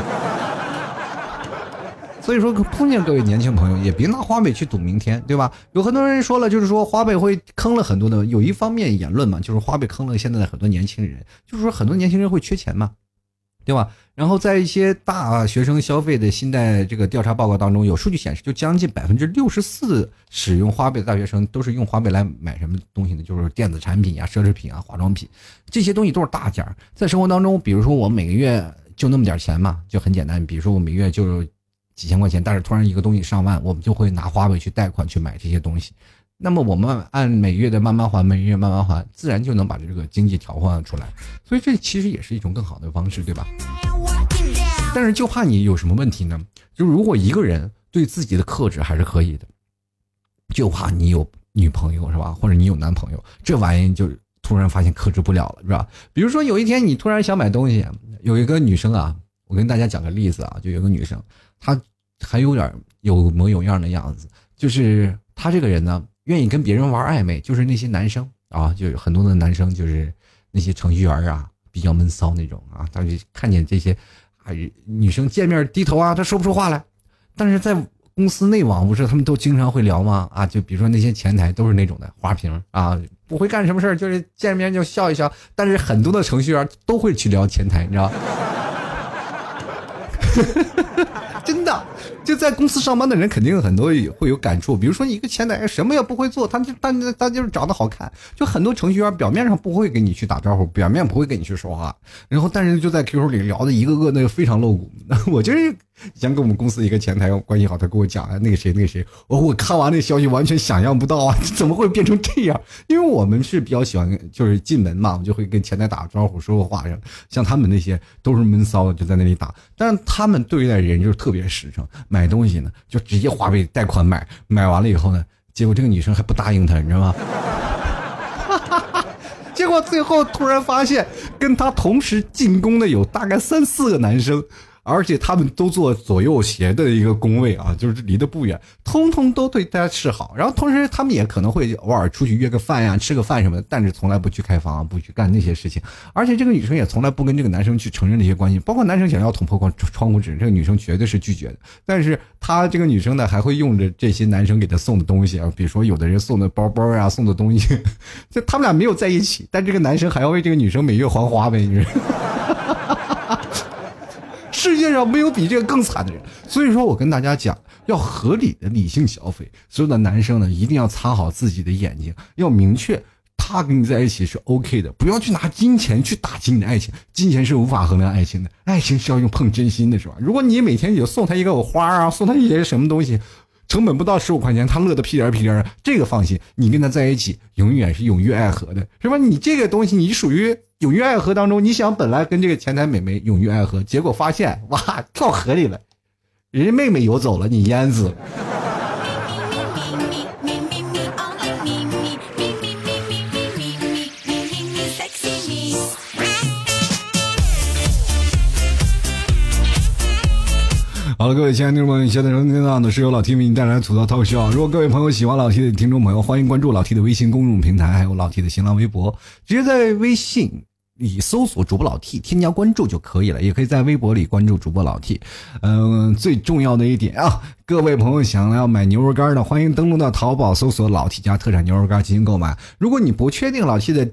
所以说，碰见各位年轻朋友，也别拿花呗去赌明天，对吧？有很多人说了，就是说花呗会坑了很多的，有一方面言论嘛，就是花呗坑了现在的很多年轻人，就是说很多年轻人会缺钱嘛，对吧？然后在一些大学生消费的信贷这个调查报告当中，有数据显示，就将近百分之六十四使用花呗的大学生都是用花呗来买什么东西呢？就是电子产品啊、奢侈品啊、化妆品这些东西都是大件。在生活当中，比如说我每个月就那么点钱嘛，就很简单，比如说我每月就。几千块钱，但是突然一个东西上万，我们就会拿花呗去贷款去买这些东西。那么我们按每月的慢慢还，每月慢慢还，自然就能把这个经济调换出来。所以这其实也是一种更好的方式，对吧？但是就怕你有什么问题呢？就如果一个人对自己的克制还是可以的，就怕你有女朋友是吧？或者你有男朋友，这玩意就突然发现克制不了了，是吧？比如说有一天你突然想买东西，有一个女生啊，我跟大家讲个例子啊，就有个女生。他还有点有模有样的样子，就是他这个人呢，愿意跟别人玩暧昧，就是那些男生啊，就很多的男生，就是那些程序员啊，比较闷骚那种啊，他就看见这些啊女生见面低头啊，他说不出话来。但是在公司内网不是他们都经常会聊吗？啊，就比如说那些前台都是那种的花瓶啊，不会干什么事儿，就是见面就笑一笑。但是很多的程序员都会去聊前台，你知道。真的，就在公司上班的人肯定很多会有感触。比如说，一个前台什么也不会做，他就他他就是长得好看，就很多程序员表面上不会跟你去打招呼，表面不会跟你去说话，然后但是就在 QQ 里聊的一个个那个非常露骨。我就是。想跟我们公司一个前台关系好，他跟我讲啊，那个谁那个谁，我我看完那消息完全想象不到啊，怎么会变成这样？因为我们是比较喜欢，就是进门嘛，我就会跟前台打个招呼，说个话。像他们那些都是闷骚的，就在那里打。但是他们对待人就是特别实诚，买东西呢就直接花呗贷款买，买完了以后呢，结果这个女生还不答应他，你知道吗？结果最后突然发现，跟他同时进攻的有大概三四个男生。而且他们都做左右斜的一个工位啊，就是离得不远，通通都对大家示好。然后同时他们也可能会偶尔出去约个饭呀，吃个饭什么的，但是从来不去开房，不去干那些事情。而且这个女生也从来不跟这个男生去承认这些关系，包括男生想要捅破窗窗户纸，这个女生绝对是拒绝的。但是她这个女生呢，还会用着这些男生给她送的东西啊，比如说有的人送的包包啊，送的东西，就他们俩没有在一起，但这个男生还要为这个女生每月还花呗，你说。世界上没有比这个更惨的人，所以说我跟大家讲，要合理的理性消费。所有的男生呢，一定要擦好自己的眼睛，要明确他跟你在一起是 OK 的，不要去拿金钱去打击你的爱情，金钱是无法衡量爱情的，爱情是要用碰真心的，是吧？如果你每天就送他一个花啊，送他一些什么东西。成本不到十五块钱，他乐得屁颠屁颠的，这个放心，你跟他在一起永远是永浴爱河的，是吧？你这个东西，你属于永浴爱河当中，你想本来跟这个前台美眉永浴爱河，结果发现哇，跳河里了，人家妹妹游走了，你淹死了。好了，各位亲爱的听众朋友，现在收听到的是由老 T 为你带来的吐槽套笑。如果各位朋友喜欢老 T 的听众朋友，欢迎关注老 T 的微信公众平台，还有老 T 的新浪微博，直接在微信里搜索主播老 T，添加关注就可以了。也可以在微博里关注主播老 T。嗯，最重要的一点啊，各位朋友想要买牛肉干的，欢迎登录到淘宝搜索老 T 家特产牛肉干进行购买。如果你不确定老 T 的。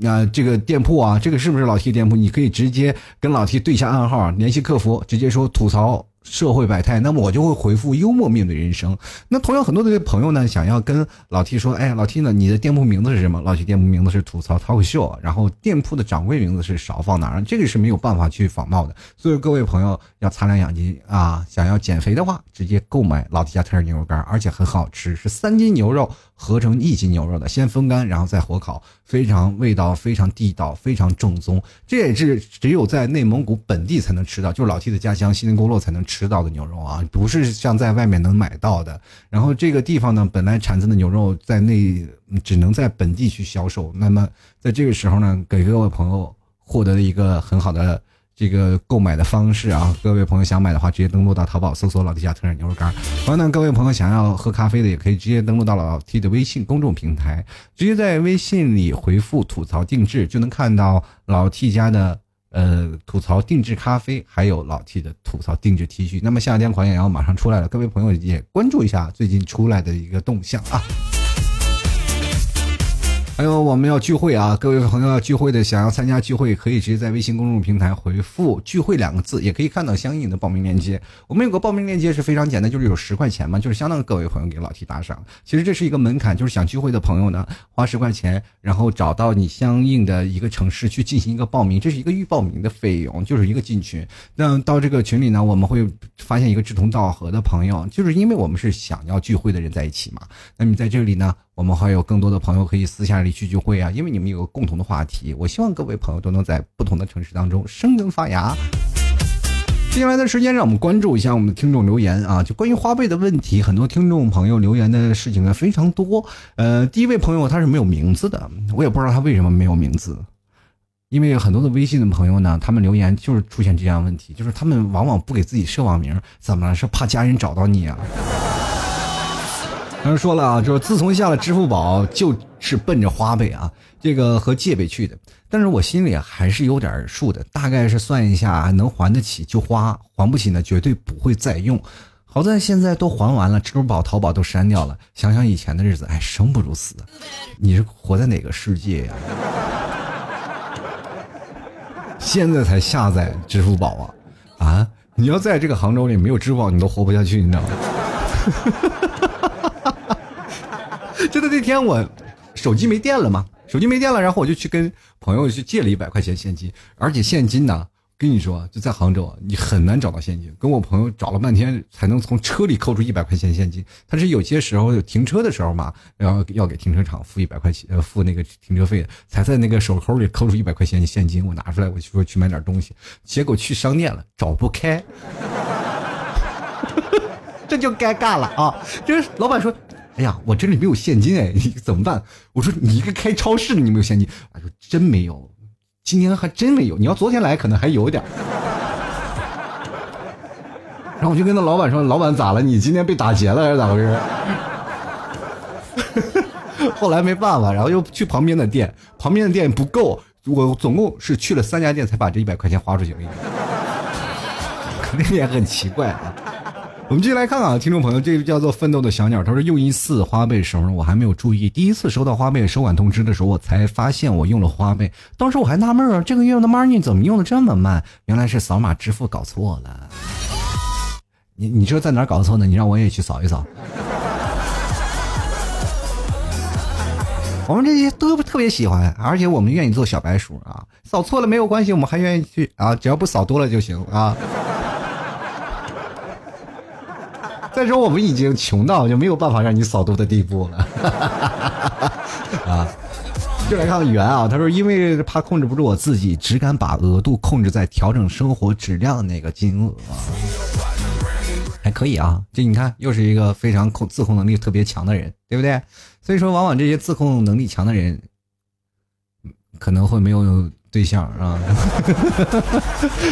那这个店铺啊，这个是不是老 T 店铺？你可以直接跟老 T 对一下暗号，联系客服，直接说吐槽。社会百态，那么我就会回复幽默面对人生。那同样很多的朋友呢，想要跟老 T 说，哎，老 T 呢，你的店铺名字是什么？老 T 店铺名字是吐槽 talk show，然后店铺的掌柜名字是少放哪儿？这个是没有办法去仿冒的。所以各位朋友要擦亮眼睛啊，想要减肥的话，直接购买老 T 家特产牛肉干，而且很好吃，是三斤牛肉合成一斤牛肉的，先风干，然后再火烤，非常味道非常地道，非常正宗。这也是只有在内蒙古本地才能吃到，就是老 T 的家乡锡林郭勒才能。吃到的牛肉啊，不是像在外面能买到的。然后这个地方呢，本来产自的牛肉在内只能在本地去销售。那么在这个时候呢，给各位朋友获得了一个很好的这个购买的方式啊。各位朋友想买的话，直接登录到淘宝搜索“老 T 家特产牛肉干”。完了，各位朋友想要喝咖啡的，也可以直接登录到老 T 的微信公众平台，直接在微信里回复“吐槽定制”，就能看到老 T 家的。呃，吐槽定制咖啡，还有老 T 的吐槽定制 T 恤。那么夏天款也要马上出来了，各位朋友也关注一下最近出来的一个动向啊。还有我们要聚会啊，各位朋友要聚会的，想要参加聚会，可以直接在微信公众平台回复“聚会”两个字，也可以看到相应的报名链接。我们有个报名链接是非常简单，就是有十块钱嘛，就是相当于各位朋友给老 T 打赏。其实这是一个门槛，就是想聚会的朋友呢，花十块钱，然后找到你相应的一个城市去进行一个报名，这是一个预报名的费用，就是一个进群。那到这个群里呢，我们会发现一个志同道合的朋友，就是因为我们是想要聚会的人在一起嘛。那么在这里呢？我们还有更多的朋友可以私下里去聚会啊，因为你们有个共同的话题。我希望各位朋友都能在不同的城市当中生根发芽。接下来的时间，让我们关注一下我们的听众留言啊，就关于花呗的问题，很多听众朋友留言的事情呢非常多。呃，第一位朋友他是没有名字的，我也不知道他为什么没有名字，因为很多的微信的朋友呢，他们留言就是出现这样问题，就是他们往往不给自己设网名，怎么了？是怕家人找到你啊？有人说了啊，就是自从下了支付宝，就是奔着花呗啊，这个和借呗去的。但是我心里还是有点数的，大概是算一下，能还得起就花，还不起呢，绝对不会再用。好在现在都还完了，支付宝、淘宝都删掉了。想想以前的日子，哎，生不如死。你是活在哪个世界呀？现在才下载支付宝啊？啊？你要在这个杭州里没有支付宝，你都活不下去，你知道吗？就在那天，我手机没电了嘛，手机没电了，然后我就去跟朋友去借了一百块钱现金，而且现金呢，跟你说，就在杭州，你很难找到现金。跟我朋友找了半天，才能从车里扣出一百块钱现金。他是有些时候停车的时候嘛，然后要给停车场付一百块钱，呃，付那个停车费，才在那个手扣里抠出一百块钱现金。我拿出来，我就说去买点东西，结果去商店了，找不开，这就尴尬了啊！就是老板说。哎呀，我这里没有现金哎，你怎么办？我说你一个开超市的，你没有现金？哎呦真没有，今天还真没有。你要昨天来，可能还有点。然后我就跟那老板说：“老板咋了？你今天被打劫了还是咋回事？” 后来没办法，然后又去旁边的店，旁边的店不够，我总共是去了三家店才把这一百块钱花出去肯定。也很奇怪啊。我们继续来看啊，听众朋友，这个叫做奋斗的小鸟，他说用一次花呗时候，我还没有注意。第一次收到花呗收款通知的时候，我才发现我用了花呗。当时我还纳闷啊，这个月的 money 怎么用的这么慢？原来是扫码支付搞错了。你你说在哪搞错呢？你让我也去扫一扫。我们这些都特别喜欢，而且我们愿意做小白鼠啊。扫错了没有关系，我们还愿意去啊，只要不扫多了就行啊。再说我们已经穷到就没有办法让你扫毒的地步了，啊！就来看看圆啊，他说因为怕控制不住我自己，只敢把额度控制在调整生活质量那个金额，还可以啊。这你看又是一个非常控自控能力特别强的人，对不对？所以说，往往这些自控能力强的人，可能会没有对象啊。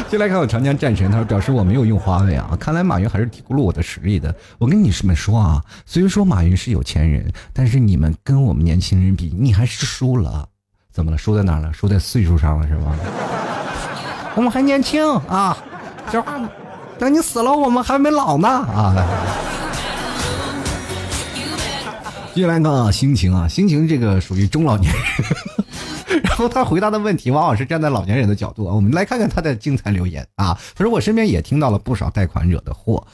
进 来看我长江战神，他说表示我没有用华为啊，看来马云还是低估了我的实力的。我跟你们说啊，虽说马云是有钱人，但是你们跟我们年轻人比，你还是输了。怎么了？输在哪了？输在岁数上了是吧？我们还年轻啊，这话呢等你死了，我们还没老呢啊。接下来呢，心情啊，心情这个属于中老年人，然后他回答的问题往往是站在老年人的角度啊。我们来看看他的精彩留言啊。他说我身边也听到了不少贷款惹的祸，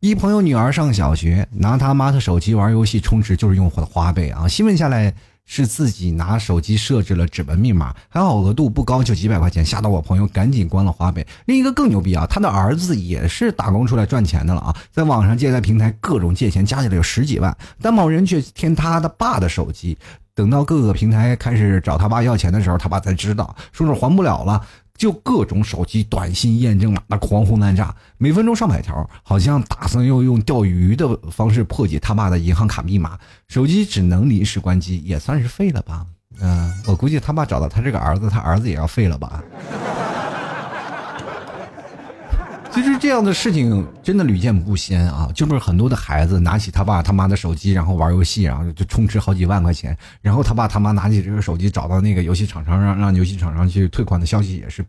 一朋友女儿上小学，拿他妈的手机玩游戏充值就是用的花呗啊。新问下来。是自己拿手机设置了指纹密码，还好额度不高，就几百块钱，吓到我朋友赶紧关了花呗。另一个更牛逼啊，他的儿子也是打工出来赚钱的了啊，在网上借贷平台各种借钱，加起来有十几万，但某人却填他的爸的手机，等到各个平台开始找他爸要钱的时候，他爸才知道，说是还不了了。就各种手机短信验证码，那狂轰滥炸，每分钟上百条，好像打算要用钓鱼的方式破解他爸的银行卡密码。手机只能临时关机，也算是废了吧？嗯，我估计他爸找到他这个儿子，他儿子也要废了吧？其实这样的事情真的屡见不鲜啊！就是很多的孩子拿起他爸他妈的手机，然后玩游戏，然后就充值好几万块钱，然后他爸他妈拿起这个手机找到那个游戏厂商，让让游戏厂商去退款的消息也是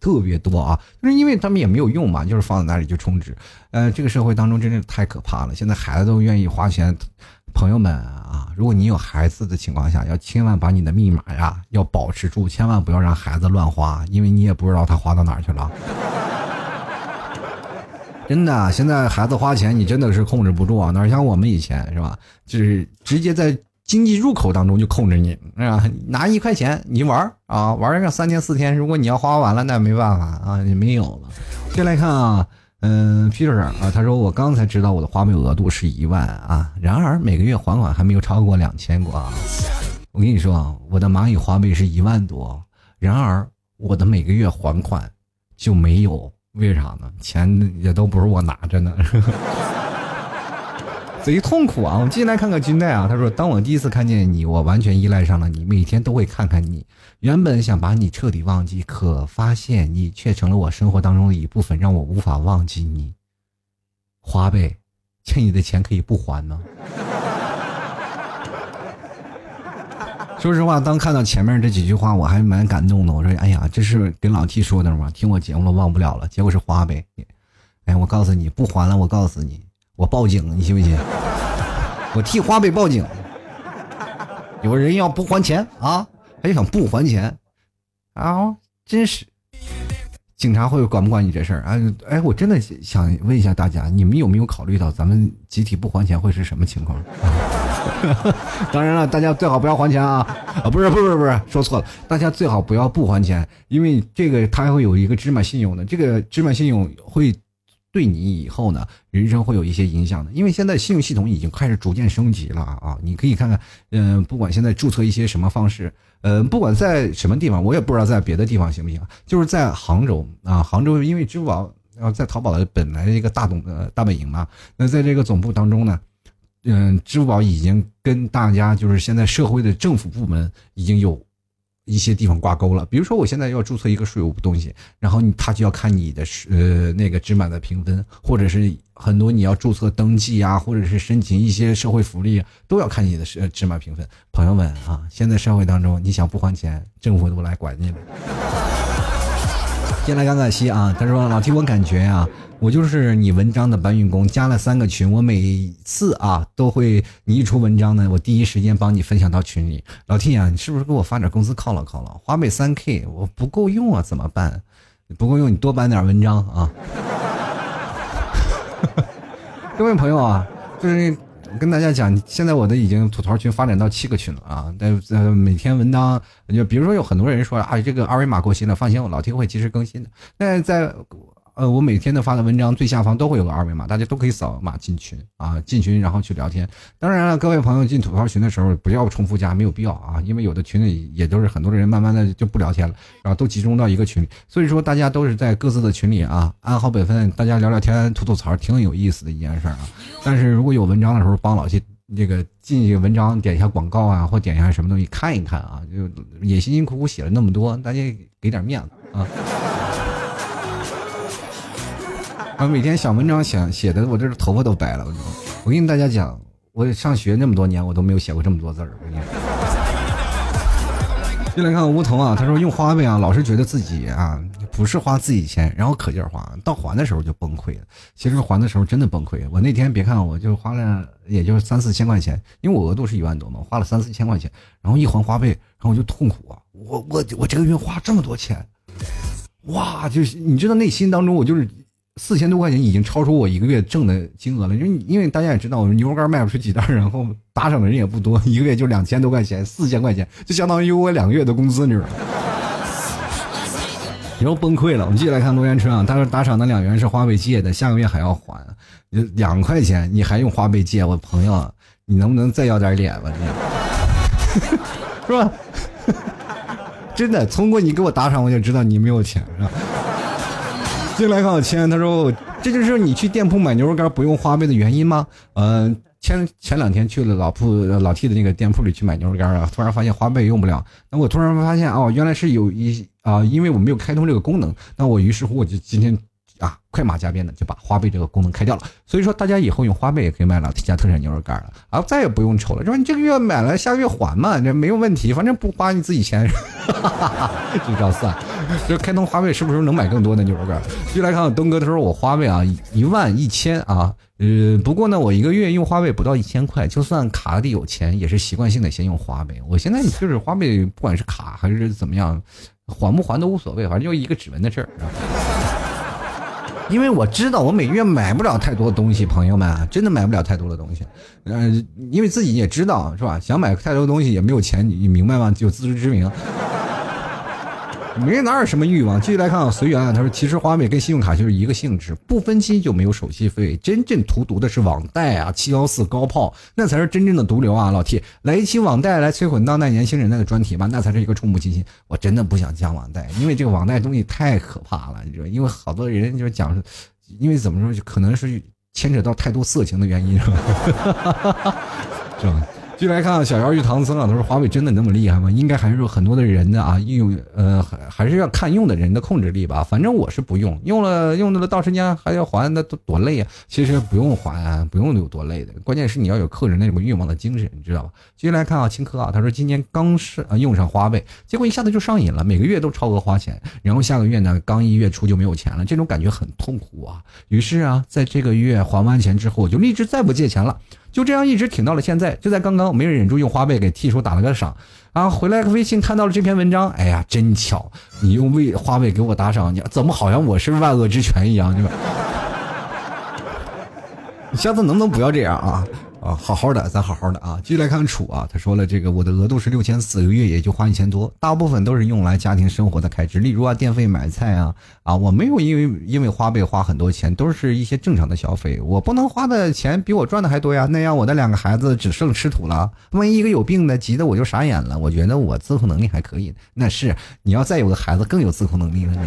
特别多啊！就是因为他们也没有用嘛，就是放在那里就充值。呃，这个社会当中真的太可怕了，现在孩子都愿意花钱。朋友们啊，如果你有孩子的情况下，要千万把你的密码呀要保持住，千万不要让孩子乱花，因为你也不知道他花到哪儿去了。真的，现在孩子花钱，你真的是控制不住啊！哪像我们以前是吧？就是直接在经济入口当中就控制你，是吧？拿一块钱你玩啊，玩上三天四天，如果你要花完了，那没办法啊，你没有了。先来看啊，嗯，Peter 啊，他说我刚才知道我的花呗额度是一万啊，然而每个月还款还没有超过两千过啊。我跟你说啊，我的蚂蚁花呗是一万多，然而我的每个月还款就没有。为啥呢？钱也都不是我拿着呢，贼痛苦啊！我们进来看看军代啊。他说：“当我第一次看见你，我完全依赖上了你，每天都会看看你。原本想把你彻底忘记，可发现你却成了我生活当中的一部分，让我无法忘记你。花呗，欠你的钱可以不还吗？” 说实话，当看到前面这几句话，我还蛮感动的。我说：“哎呀，这是跟老 T 说的吗？听我节目了，忘不了了。”结果是花呗。哎，我告诉你，不还了，我告诉你，我报警，你信不信？我替花呗报警。有人要不还钱啊？还想不还钱啊？真是，警察会管不管你这事儿啊？哎，我真的想问一下大家，你们有没有考虑到咱们集体不还钱会是什么情况？当然了，大家最好不要还钱啊！啊，不是，不是，不是，说错了，大家最好不要不还钱，因为这个它还会有一个芝麻信用的，这个芝麻信用会对你以后呢人生会有一些影响的。因为现在信用系统已经开始逐渐升级了啊！你可以看看，嗯，不管现在注册一些什么方式，呃，不管在什么地方，我也不知道在别的地方行不行，就是在杭州啊，杭州因为支付宝在淘宝的本来的一个大总呃大本营嘛，那在这个总部当中呢。嗯，支付宝已经跟大家就是现在社会的政府部门已经有一些地方挂钩了。比如说，我现在要注册一个税务东西，然后他就要看你的呃那个芝麻的评分，或者是很多你要注册登记啊，或者是申请一些社会福利，都要看你的呃芝麻评分。朋友们啊，现在社会当中，你想不还钱，政府都来管你了。先来看看西啊，他说老提我感觉啊。我就是你文章的搬运工，加了三个群，我每次啊都会你一出文章呢，我第一时间帮你分享到群里。老 T 啊，你是不是给我发点工资犒劳犒劳？花呗三 K 我不够用啊，怎么办？不够用你多搬点文章啊。各位朋友啊，就是跟大家讲，现在我的已经吐槽群发展到七个群了啊。但呃每天文章就比如说有很多人说啊，这个二维码过期了，放心，我老天会及时更新的。那在。呃，我每天的发的文章最下方都会有个二维码，大家都可以扫码进群啊，进群然后去聊天。当然了，各位朋友进吐槽群的时候不要重复加，没有必要啊，因为有的群里也都是很多人，慢慢的就不聊天了，然后都集中到一个群里。所以说大家都是在各自的群里啊，安好本分，大家聊聊天，吐吐槽，挺有意思的一件事啊。但是如果有文章的时候，帮老谢这个进去文章点一下广告啊，或点一下什么东西看一看啊，就也辛辛苦苦写了那么多，大家给点面子啊。啊，每天小文章写写的，我这头发都白了。我我跟大家讲，我上学那么多年，我都没有写过这么多字儿。我跟你进来看梧桐啊，他说用花呗啊，老是觉得自己啊不是花自己钱，然后可劲儿花，到还的时候就崩溃了。其实还的时候真的崩溃。我那天别看我就花了，也就三四千块钱，因为我额度是一万多嘛，花了三四千块钱，然后一还花呗，然后我就痛苦啊，我我我这个月花这么多钱，哇，就是你知道内心当中我就是。四千多块钱已经超出我一个月挣的金额了，因为因为大家也知道，我们牛肉干卖不出几袋，然后打赏的人也不多，一个月就两千多块钱，四千块钱就相当于我两个月的工资，你知道吗？然后崩溃了。我们继续来看罗元春啊，他说打赏的两元是花呗借的，下个月还要还，两块钱你还用花呗借？我朋友，你能不能再要点脸吧？你 是吧？真的，通过你给我打赏，我就知道你没有钱，是吧？进来看我签，他说这就是你去店铺买牛肉干不用花呗的原因吗？嗯，前前两天去了老铺老 T 的那个店铺里去买牛肉干啊，突然发现花呗用不了。那我突然发现哦，原来是有一啊，因为我没有开通这个功能。那我于是乎我就今天。啊，快马加鞭的就把花呗这个功能开掉了，所以说大家以后用花呗也可以买老 T 家特产牛肉干了，啊，再也不用愁了，说？你这个月买了，下个月还嘛，这没有问题，反正不花你自己钱，就这样算。就开通花呗是不是能买更多的牛肉干？就来看看东哥他说，我花呗啊一万一千啊，呃，不过呢，我一个月用花呗不到一千块，就算卡里有钱，也是习惯性的先用花呗。我现在就是花呗，不管是卡还是怎么样，还不还都无所谓，反正就一个指纹的事儿。因为我知道我每月买不了太多东西，朋友们真的买不了太多的东西，嗯，因为自己也知道是吧？想买太多东西也没有钱，你明白吗？有自知之明。没人哪有什么欲望？继续来看啊，随缘啊，他说其实花呗跟信用卡就是一个性质，不分期就没有手续费。真正荼毒的是网贷啊，七幺四高炮，那才是真正的毒瘤啊！老 T 来一期网贷来摧毁当代年轻人那个专题吧，那才是一个触目惊心。我真的不想讲网贷，因为这个网贷东西太可怕了，你知道？因为好多人就是讲，因为怎么说，可能是牵扯到太多色情的原因，是吧？是吧？继续来看啊小妖与唐僧啊，他说华为真的那么厉害吗？应该还是有很多的人的啊，用呃还还是要看用的人的控制力吧。反正我是不用，用了用了到时间还要还，那多多累啊！其实不用还，不用有多累的，关键是你要有克制那种欲望的精神，你知道吧？继续来看啊，青稞啊，他说今年刚是啊用上花呗，结果一下子就上瘾了，每个月都超额花钱，然后下个月呢刚一月初就没有钱了，这种感觉很痛苦啊。于是啊，在这个月还完钱之后，我就立志再不借钱了。就这样一直挺到了现在，就在刚刚，没人忍住用花呗给 T 叔打了个赏，啊，回来微信看到了这篇文章，哎呀，真巧，你用为花呗给我打赏，你怎么好像我是万恶之泉一样，对吧？你下次能不能不要这样啊？啊，好好的，咱好好的啊！继续来看楚啊，他说了，这个我的额度是六千四，个月也就花一千多，大部分都是用来家庭生活的开支，例如啊电费、买菜啊啊，我没有因为因为花呗花很多钱，都是一些正常的消费，我不能花的钱比我赚的还多呀，那样我的两个孩子只剩吃土了，万一一个有病的，急得我就傻眼了。我觉得我自控能力还可以，那是你要再有个孩子更有自控能力了呢，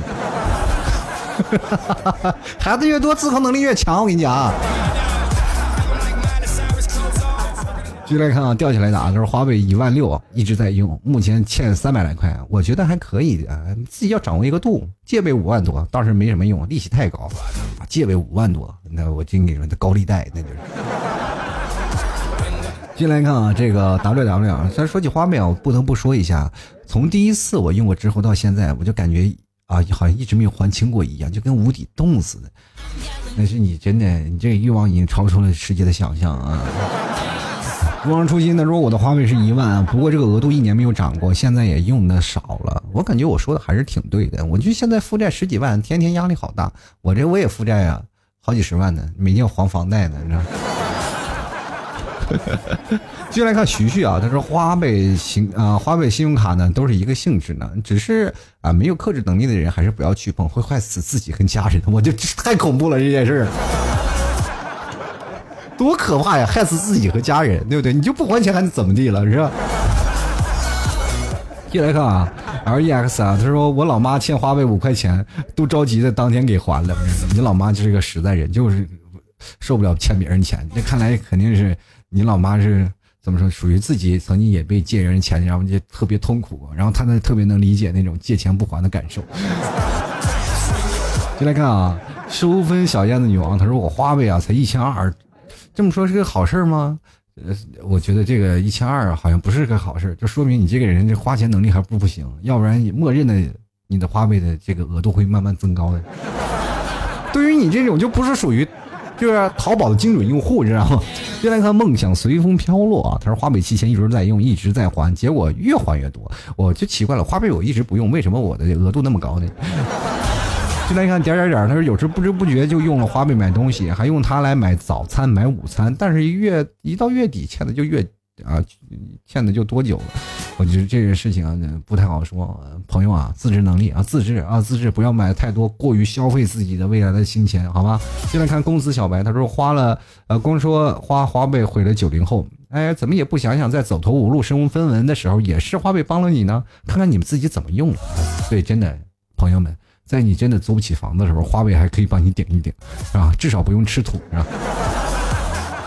孩子越多自控能力越强，我跟你讲。继续来看啊，吊起来的啊，都是花呗一万六，一直在用，目前欠三百来块，我觉得还可以的，自己要掌握一个度。借呗五万多倒是没什么用，利息太高。借呗五万多，那我经理说的高利贷，那就是。进来看啊，这个 W W 啊，咱说起花呗啊，我不得不说一下，从第一次我用过之后到现在，我就感觉啊，好像一直没有还清过一样，就跟无底洞似的。但是你真的，你这个欲望已经超出了世界的想象啊。不忘初心的说我的花呗是一万，不过这个额度一年没有涨过，现在也用的少了。我感觉我说的还是挺对的。我就现在负债十几万，天天压力好大。我这我也负债啊，好几十万呢，每天要还房贷呢，你知道。继续来看徐徐啊，他说花呗信啊，花呗信用卡呢都是一个性质呢，只是啊没有克制能力的人还是不要去碰，会害死自己和家人。我就太恐怖了这件事儿。多可怕呀！害死自己和家人，对不对？你就不还钱还能怎么地了，是吧？进来看啊，L E X 啊，他说我老妈欠花呗五块钱，都着急的当天给还了。你老妈就是个实在人，就是受不了欠别人钱。那看来肯定是你老妈是怎么说？属于自己曾经也被借人钱，然后就特别痛苦，然后她呢特别能理解那种借钱不还的感受。进来看啊，收分小燕子女王，她说我花呗啊才一千二，这么说是个好事吗？呃，我觉得这个一千二好像不是个好事，就说明你这个人这花钱能力还不不行，要不然默认的你的花呗的这个额度会慢慢增高的。对于你这种就不是属于，就是淘宝的精准用户，知道吗？原来看梦想随风飘落啊，他说花呗期间一直在用，一直在还，结果越还越多，我就奇怪了，花呗我一直不用，为什么我的额度那么高呢？进来看点点点，他说有时不知不觉就用了花呗买东西，还用它来买早餐、买午餐，但是月一到月底欠的就越啊，欠的就多久了。我觉得这个事情啊不太好说。朋友啊，自制能力啊，自制啊，自制，不要买太多过于消费自己的未来的金钱，好吗？进来看公司小白，他说花了呃，光说花花呗毁了九零后，哎，怎么也不想想在走投无路、身无分文的时候，也是花呗帮了你呢？看看你们自己怎么用。对，真的，朋友们。在你真的租不起房子的时候，花呗还可以帮你顶一顶，是吧？至少不用吃土，是吧？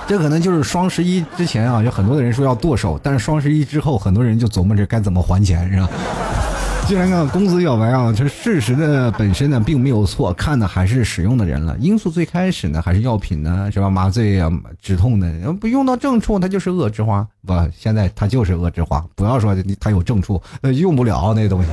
这可能就是双十一之前啊，有很多的人说要剁手，但是双十一之后，很多人就琢磨着该怎么还钱，是吧？既然呢，公司要白啊，这事实的本身呢并没有错，看的还是使用的人了。因素最开始呢还是药品呢，是吧？麻醉啊，止痛的，不用到正处，它就是恶之花，不，现在它就是恶之花。不要说它有正处，呃，用不了那东西。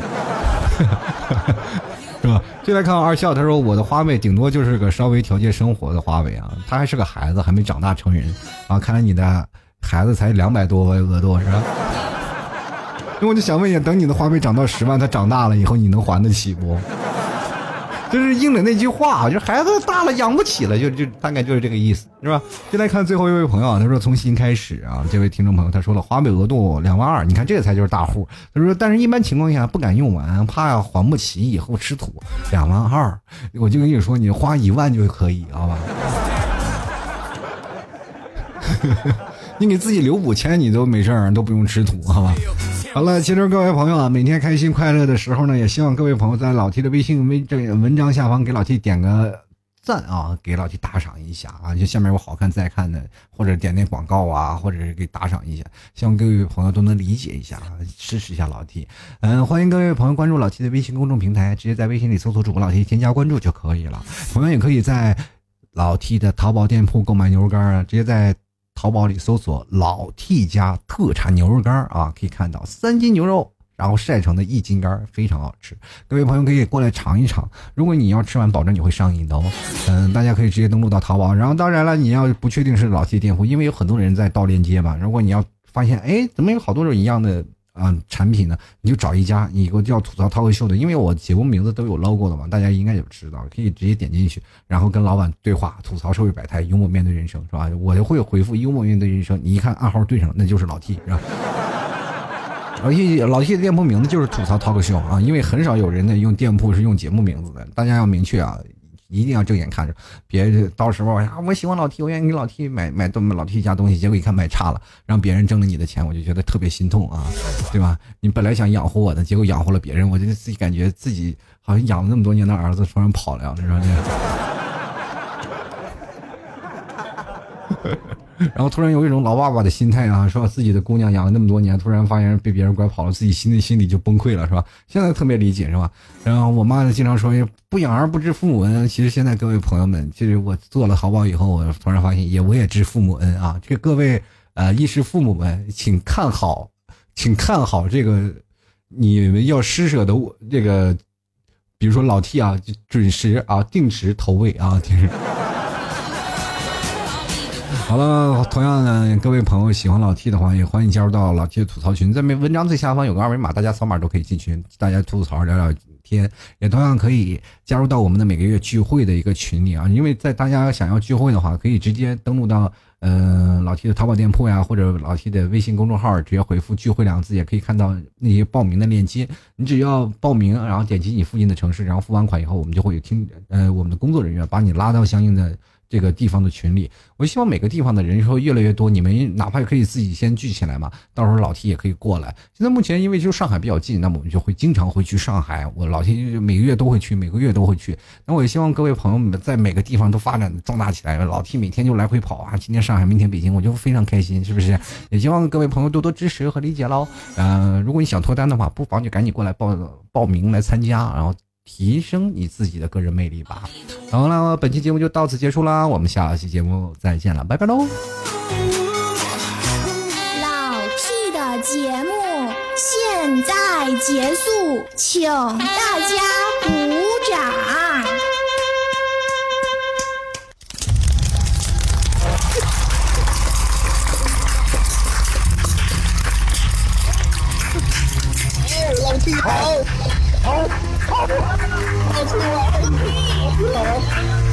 是吧？就来看二笑，他说我的花呗顶多就是个稍微调节生活的花呗啊，他还是个孩子，还没长大成人啊。看来你的孩子才两百多万额度是吧？那我就想问一下，等你的花呗涨到十万，他长大了以后，你能还得起不？就是应了那句话，就是孩子大了养不起了，就就大概就是这个意思，是吧？就来看最后一位朋友，他说从新开始啊，这位听众朋友他说了花呗额度两万二，你看这个才就是大户。他说，但是一般情况下不敢用完，怕还不起以后吃土。两万二，我就跟你说，你花一万就可以，好吧？你给自己留五千，你都没事儿，都不用吃土，好吧？好了，其实各位朋友啊，每天开心快乐的时候呢，也希望各位朋友在老 T 的微信微这文章下方给老 T 点个赞啊，给老 T 打赏一下啊，就下面有好看再看的，或者点点广告啊，或者是给打赏一下，希望各位朋友都能理解一下，支持一下老 T。嗯，欢迎各位朋友关注老 T 的微信公众平台，直接在微信里搜索主播老 T 添加关注就可以了。同样也可以在老 T 的淘宝店铺购买牛肉干啊，直接在。淘宝里搜索老 T 家特产牛肉干啊，可以看到三斤牛肉，然后晒成的一斤干，非常好吃。各位朋友可以过来尝一尝。如果你要吃完，保证你会上瘾的哦。嗯，大家可以直接登录到淘宝。然后当然了，你要不确定是老 T 店铺，因为有很多人在盗链接嘛。如果你要发现，哎，怎么有好多种一样的？啊，产品呢，你就找一家，你给我叫吐槽涛哥秀的，因为我节目名字都有 logo 的嘛，大家应该也知道，可以直接点进去，然后跟老板对话，吐槽社会百态，幽默面对人生，是吧？我就会回复幽默面对人生，你一看暗号对上了，那就是老 T，是吧？老 T 老 T 的店铺名字就是吐槽涛哥秀啊，因为很少有人呢用店铺是用节目名字的，大家要明确啊。一定要正眼看着，别到时候啊，我喜欢老 T，我愿意给老 T 买买东老 T 家东西，结果一看买差了，让别人挣了你的钱，我就觉得特别心痛啊，对吧？你本来想养活我的，结果养活了别人，我就自己感觉自己好像养了那么多年的儿子突然跑了，你说这。然后突然有一种老爸爸的心态啊，说？自己的姑娘养了那么多年，突然发现被别人拐跑了，自己心里心里就崩溃了，是吧？现在特别理解，是吧？然后我妈呢经常说“不养儿不知父母恩”。其实现在各位朋友们，其实我做了淘宝以后，我突然发现，也我也知父母恩啊。这各位呃衣食父母们，请看好，请看好这个你们要施舍的我这个，比如说老 T 啊，准时啊，定时投喂啊，定时。好了，同样呢，各位朋友喜欢老 T 的话，也欢迎加入到老 T 的吐槽群，在文章最下方有个二维码，大家扫码都可以进群，大家吐吐槽聊聊天，也同样可以加入到我们的每个月聚会的一个群里啊。因为在大家想要聚会的话，可以直接登录到呃老 T 的淘宝店铺呀，或者老 T 的微信公众号，直接回复“聚会”两个字，也可以看到那些报名的链接。你只要报名，然后点击你附近的城市，然后付完款以后，我们就会听呃我们的工作人员把你拉到相应的。这个地方的群里。我希望每个地方的人数越来越多，你们哪怕可以自己先聚起来嘛，到时候老 T 也可以过来。现在目前因为就上海比较近，那么我们就会经常会去上海，我老 T 每个月都会去，每个月都会去。那我也希望各位朋友们在每个地方都发展壮大起来了，老 T 每天就来回跑啊，今天上海，明天北京，我就非常开心，是不是？也希望各位朋友多多支持和理解喽。嗯，如果你想脱单的话，不妨就赶紧过来报报名来参加，然后。提升你自己的个人魅力吧。好了，本期节目就到此结束啦，我们下期节目再见了，拜拜喽。老 T 的节目现在结束，请大家鼓掌。老 T 好，好。老婆我错了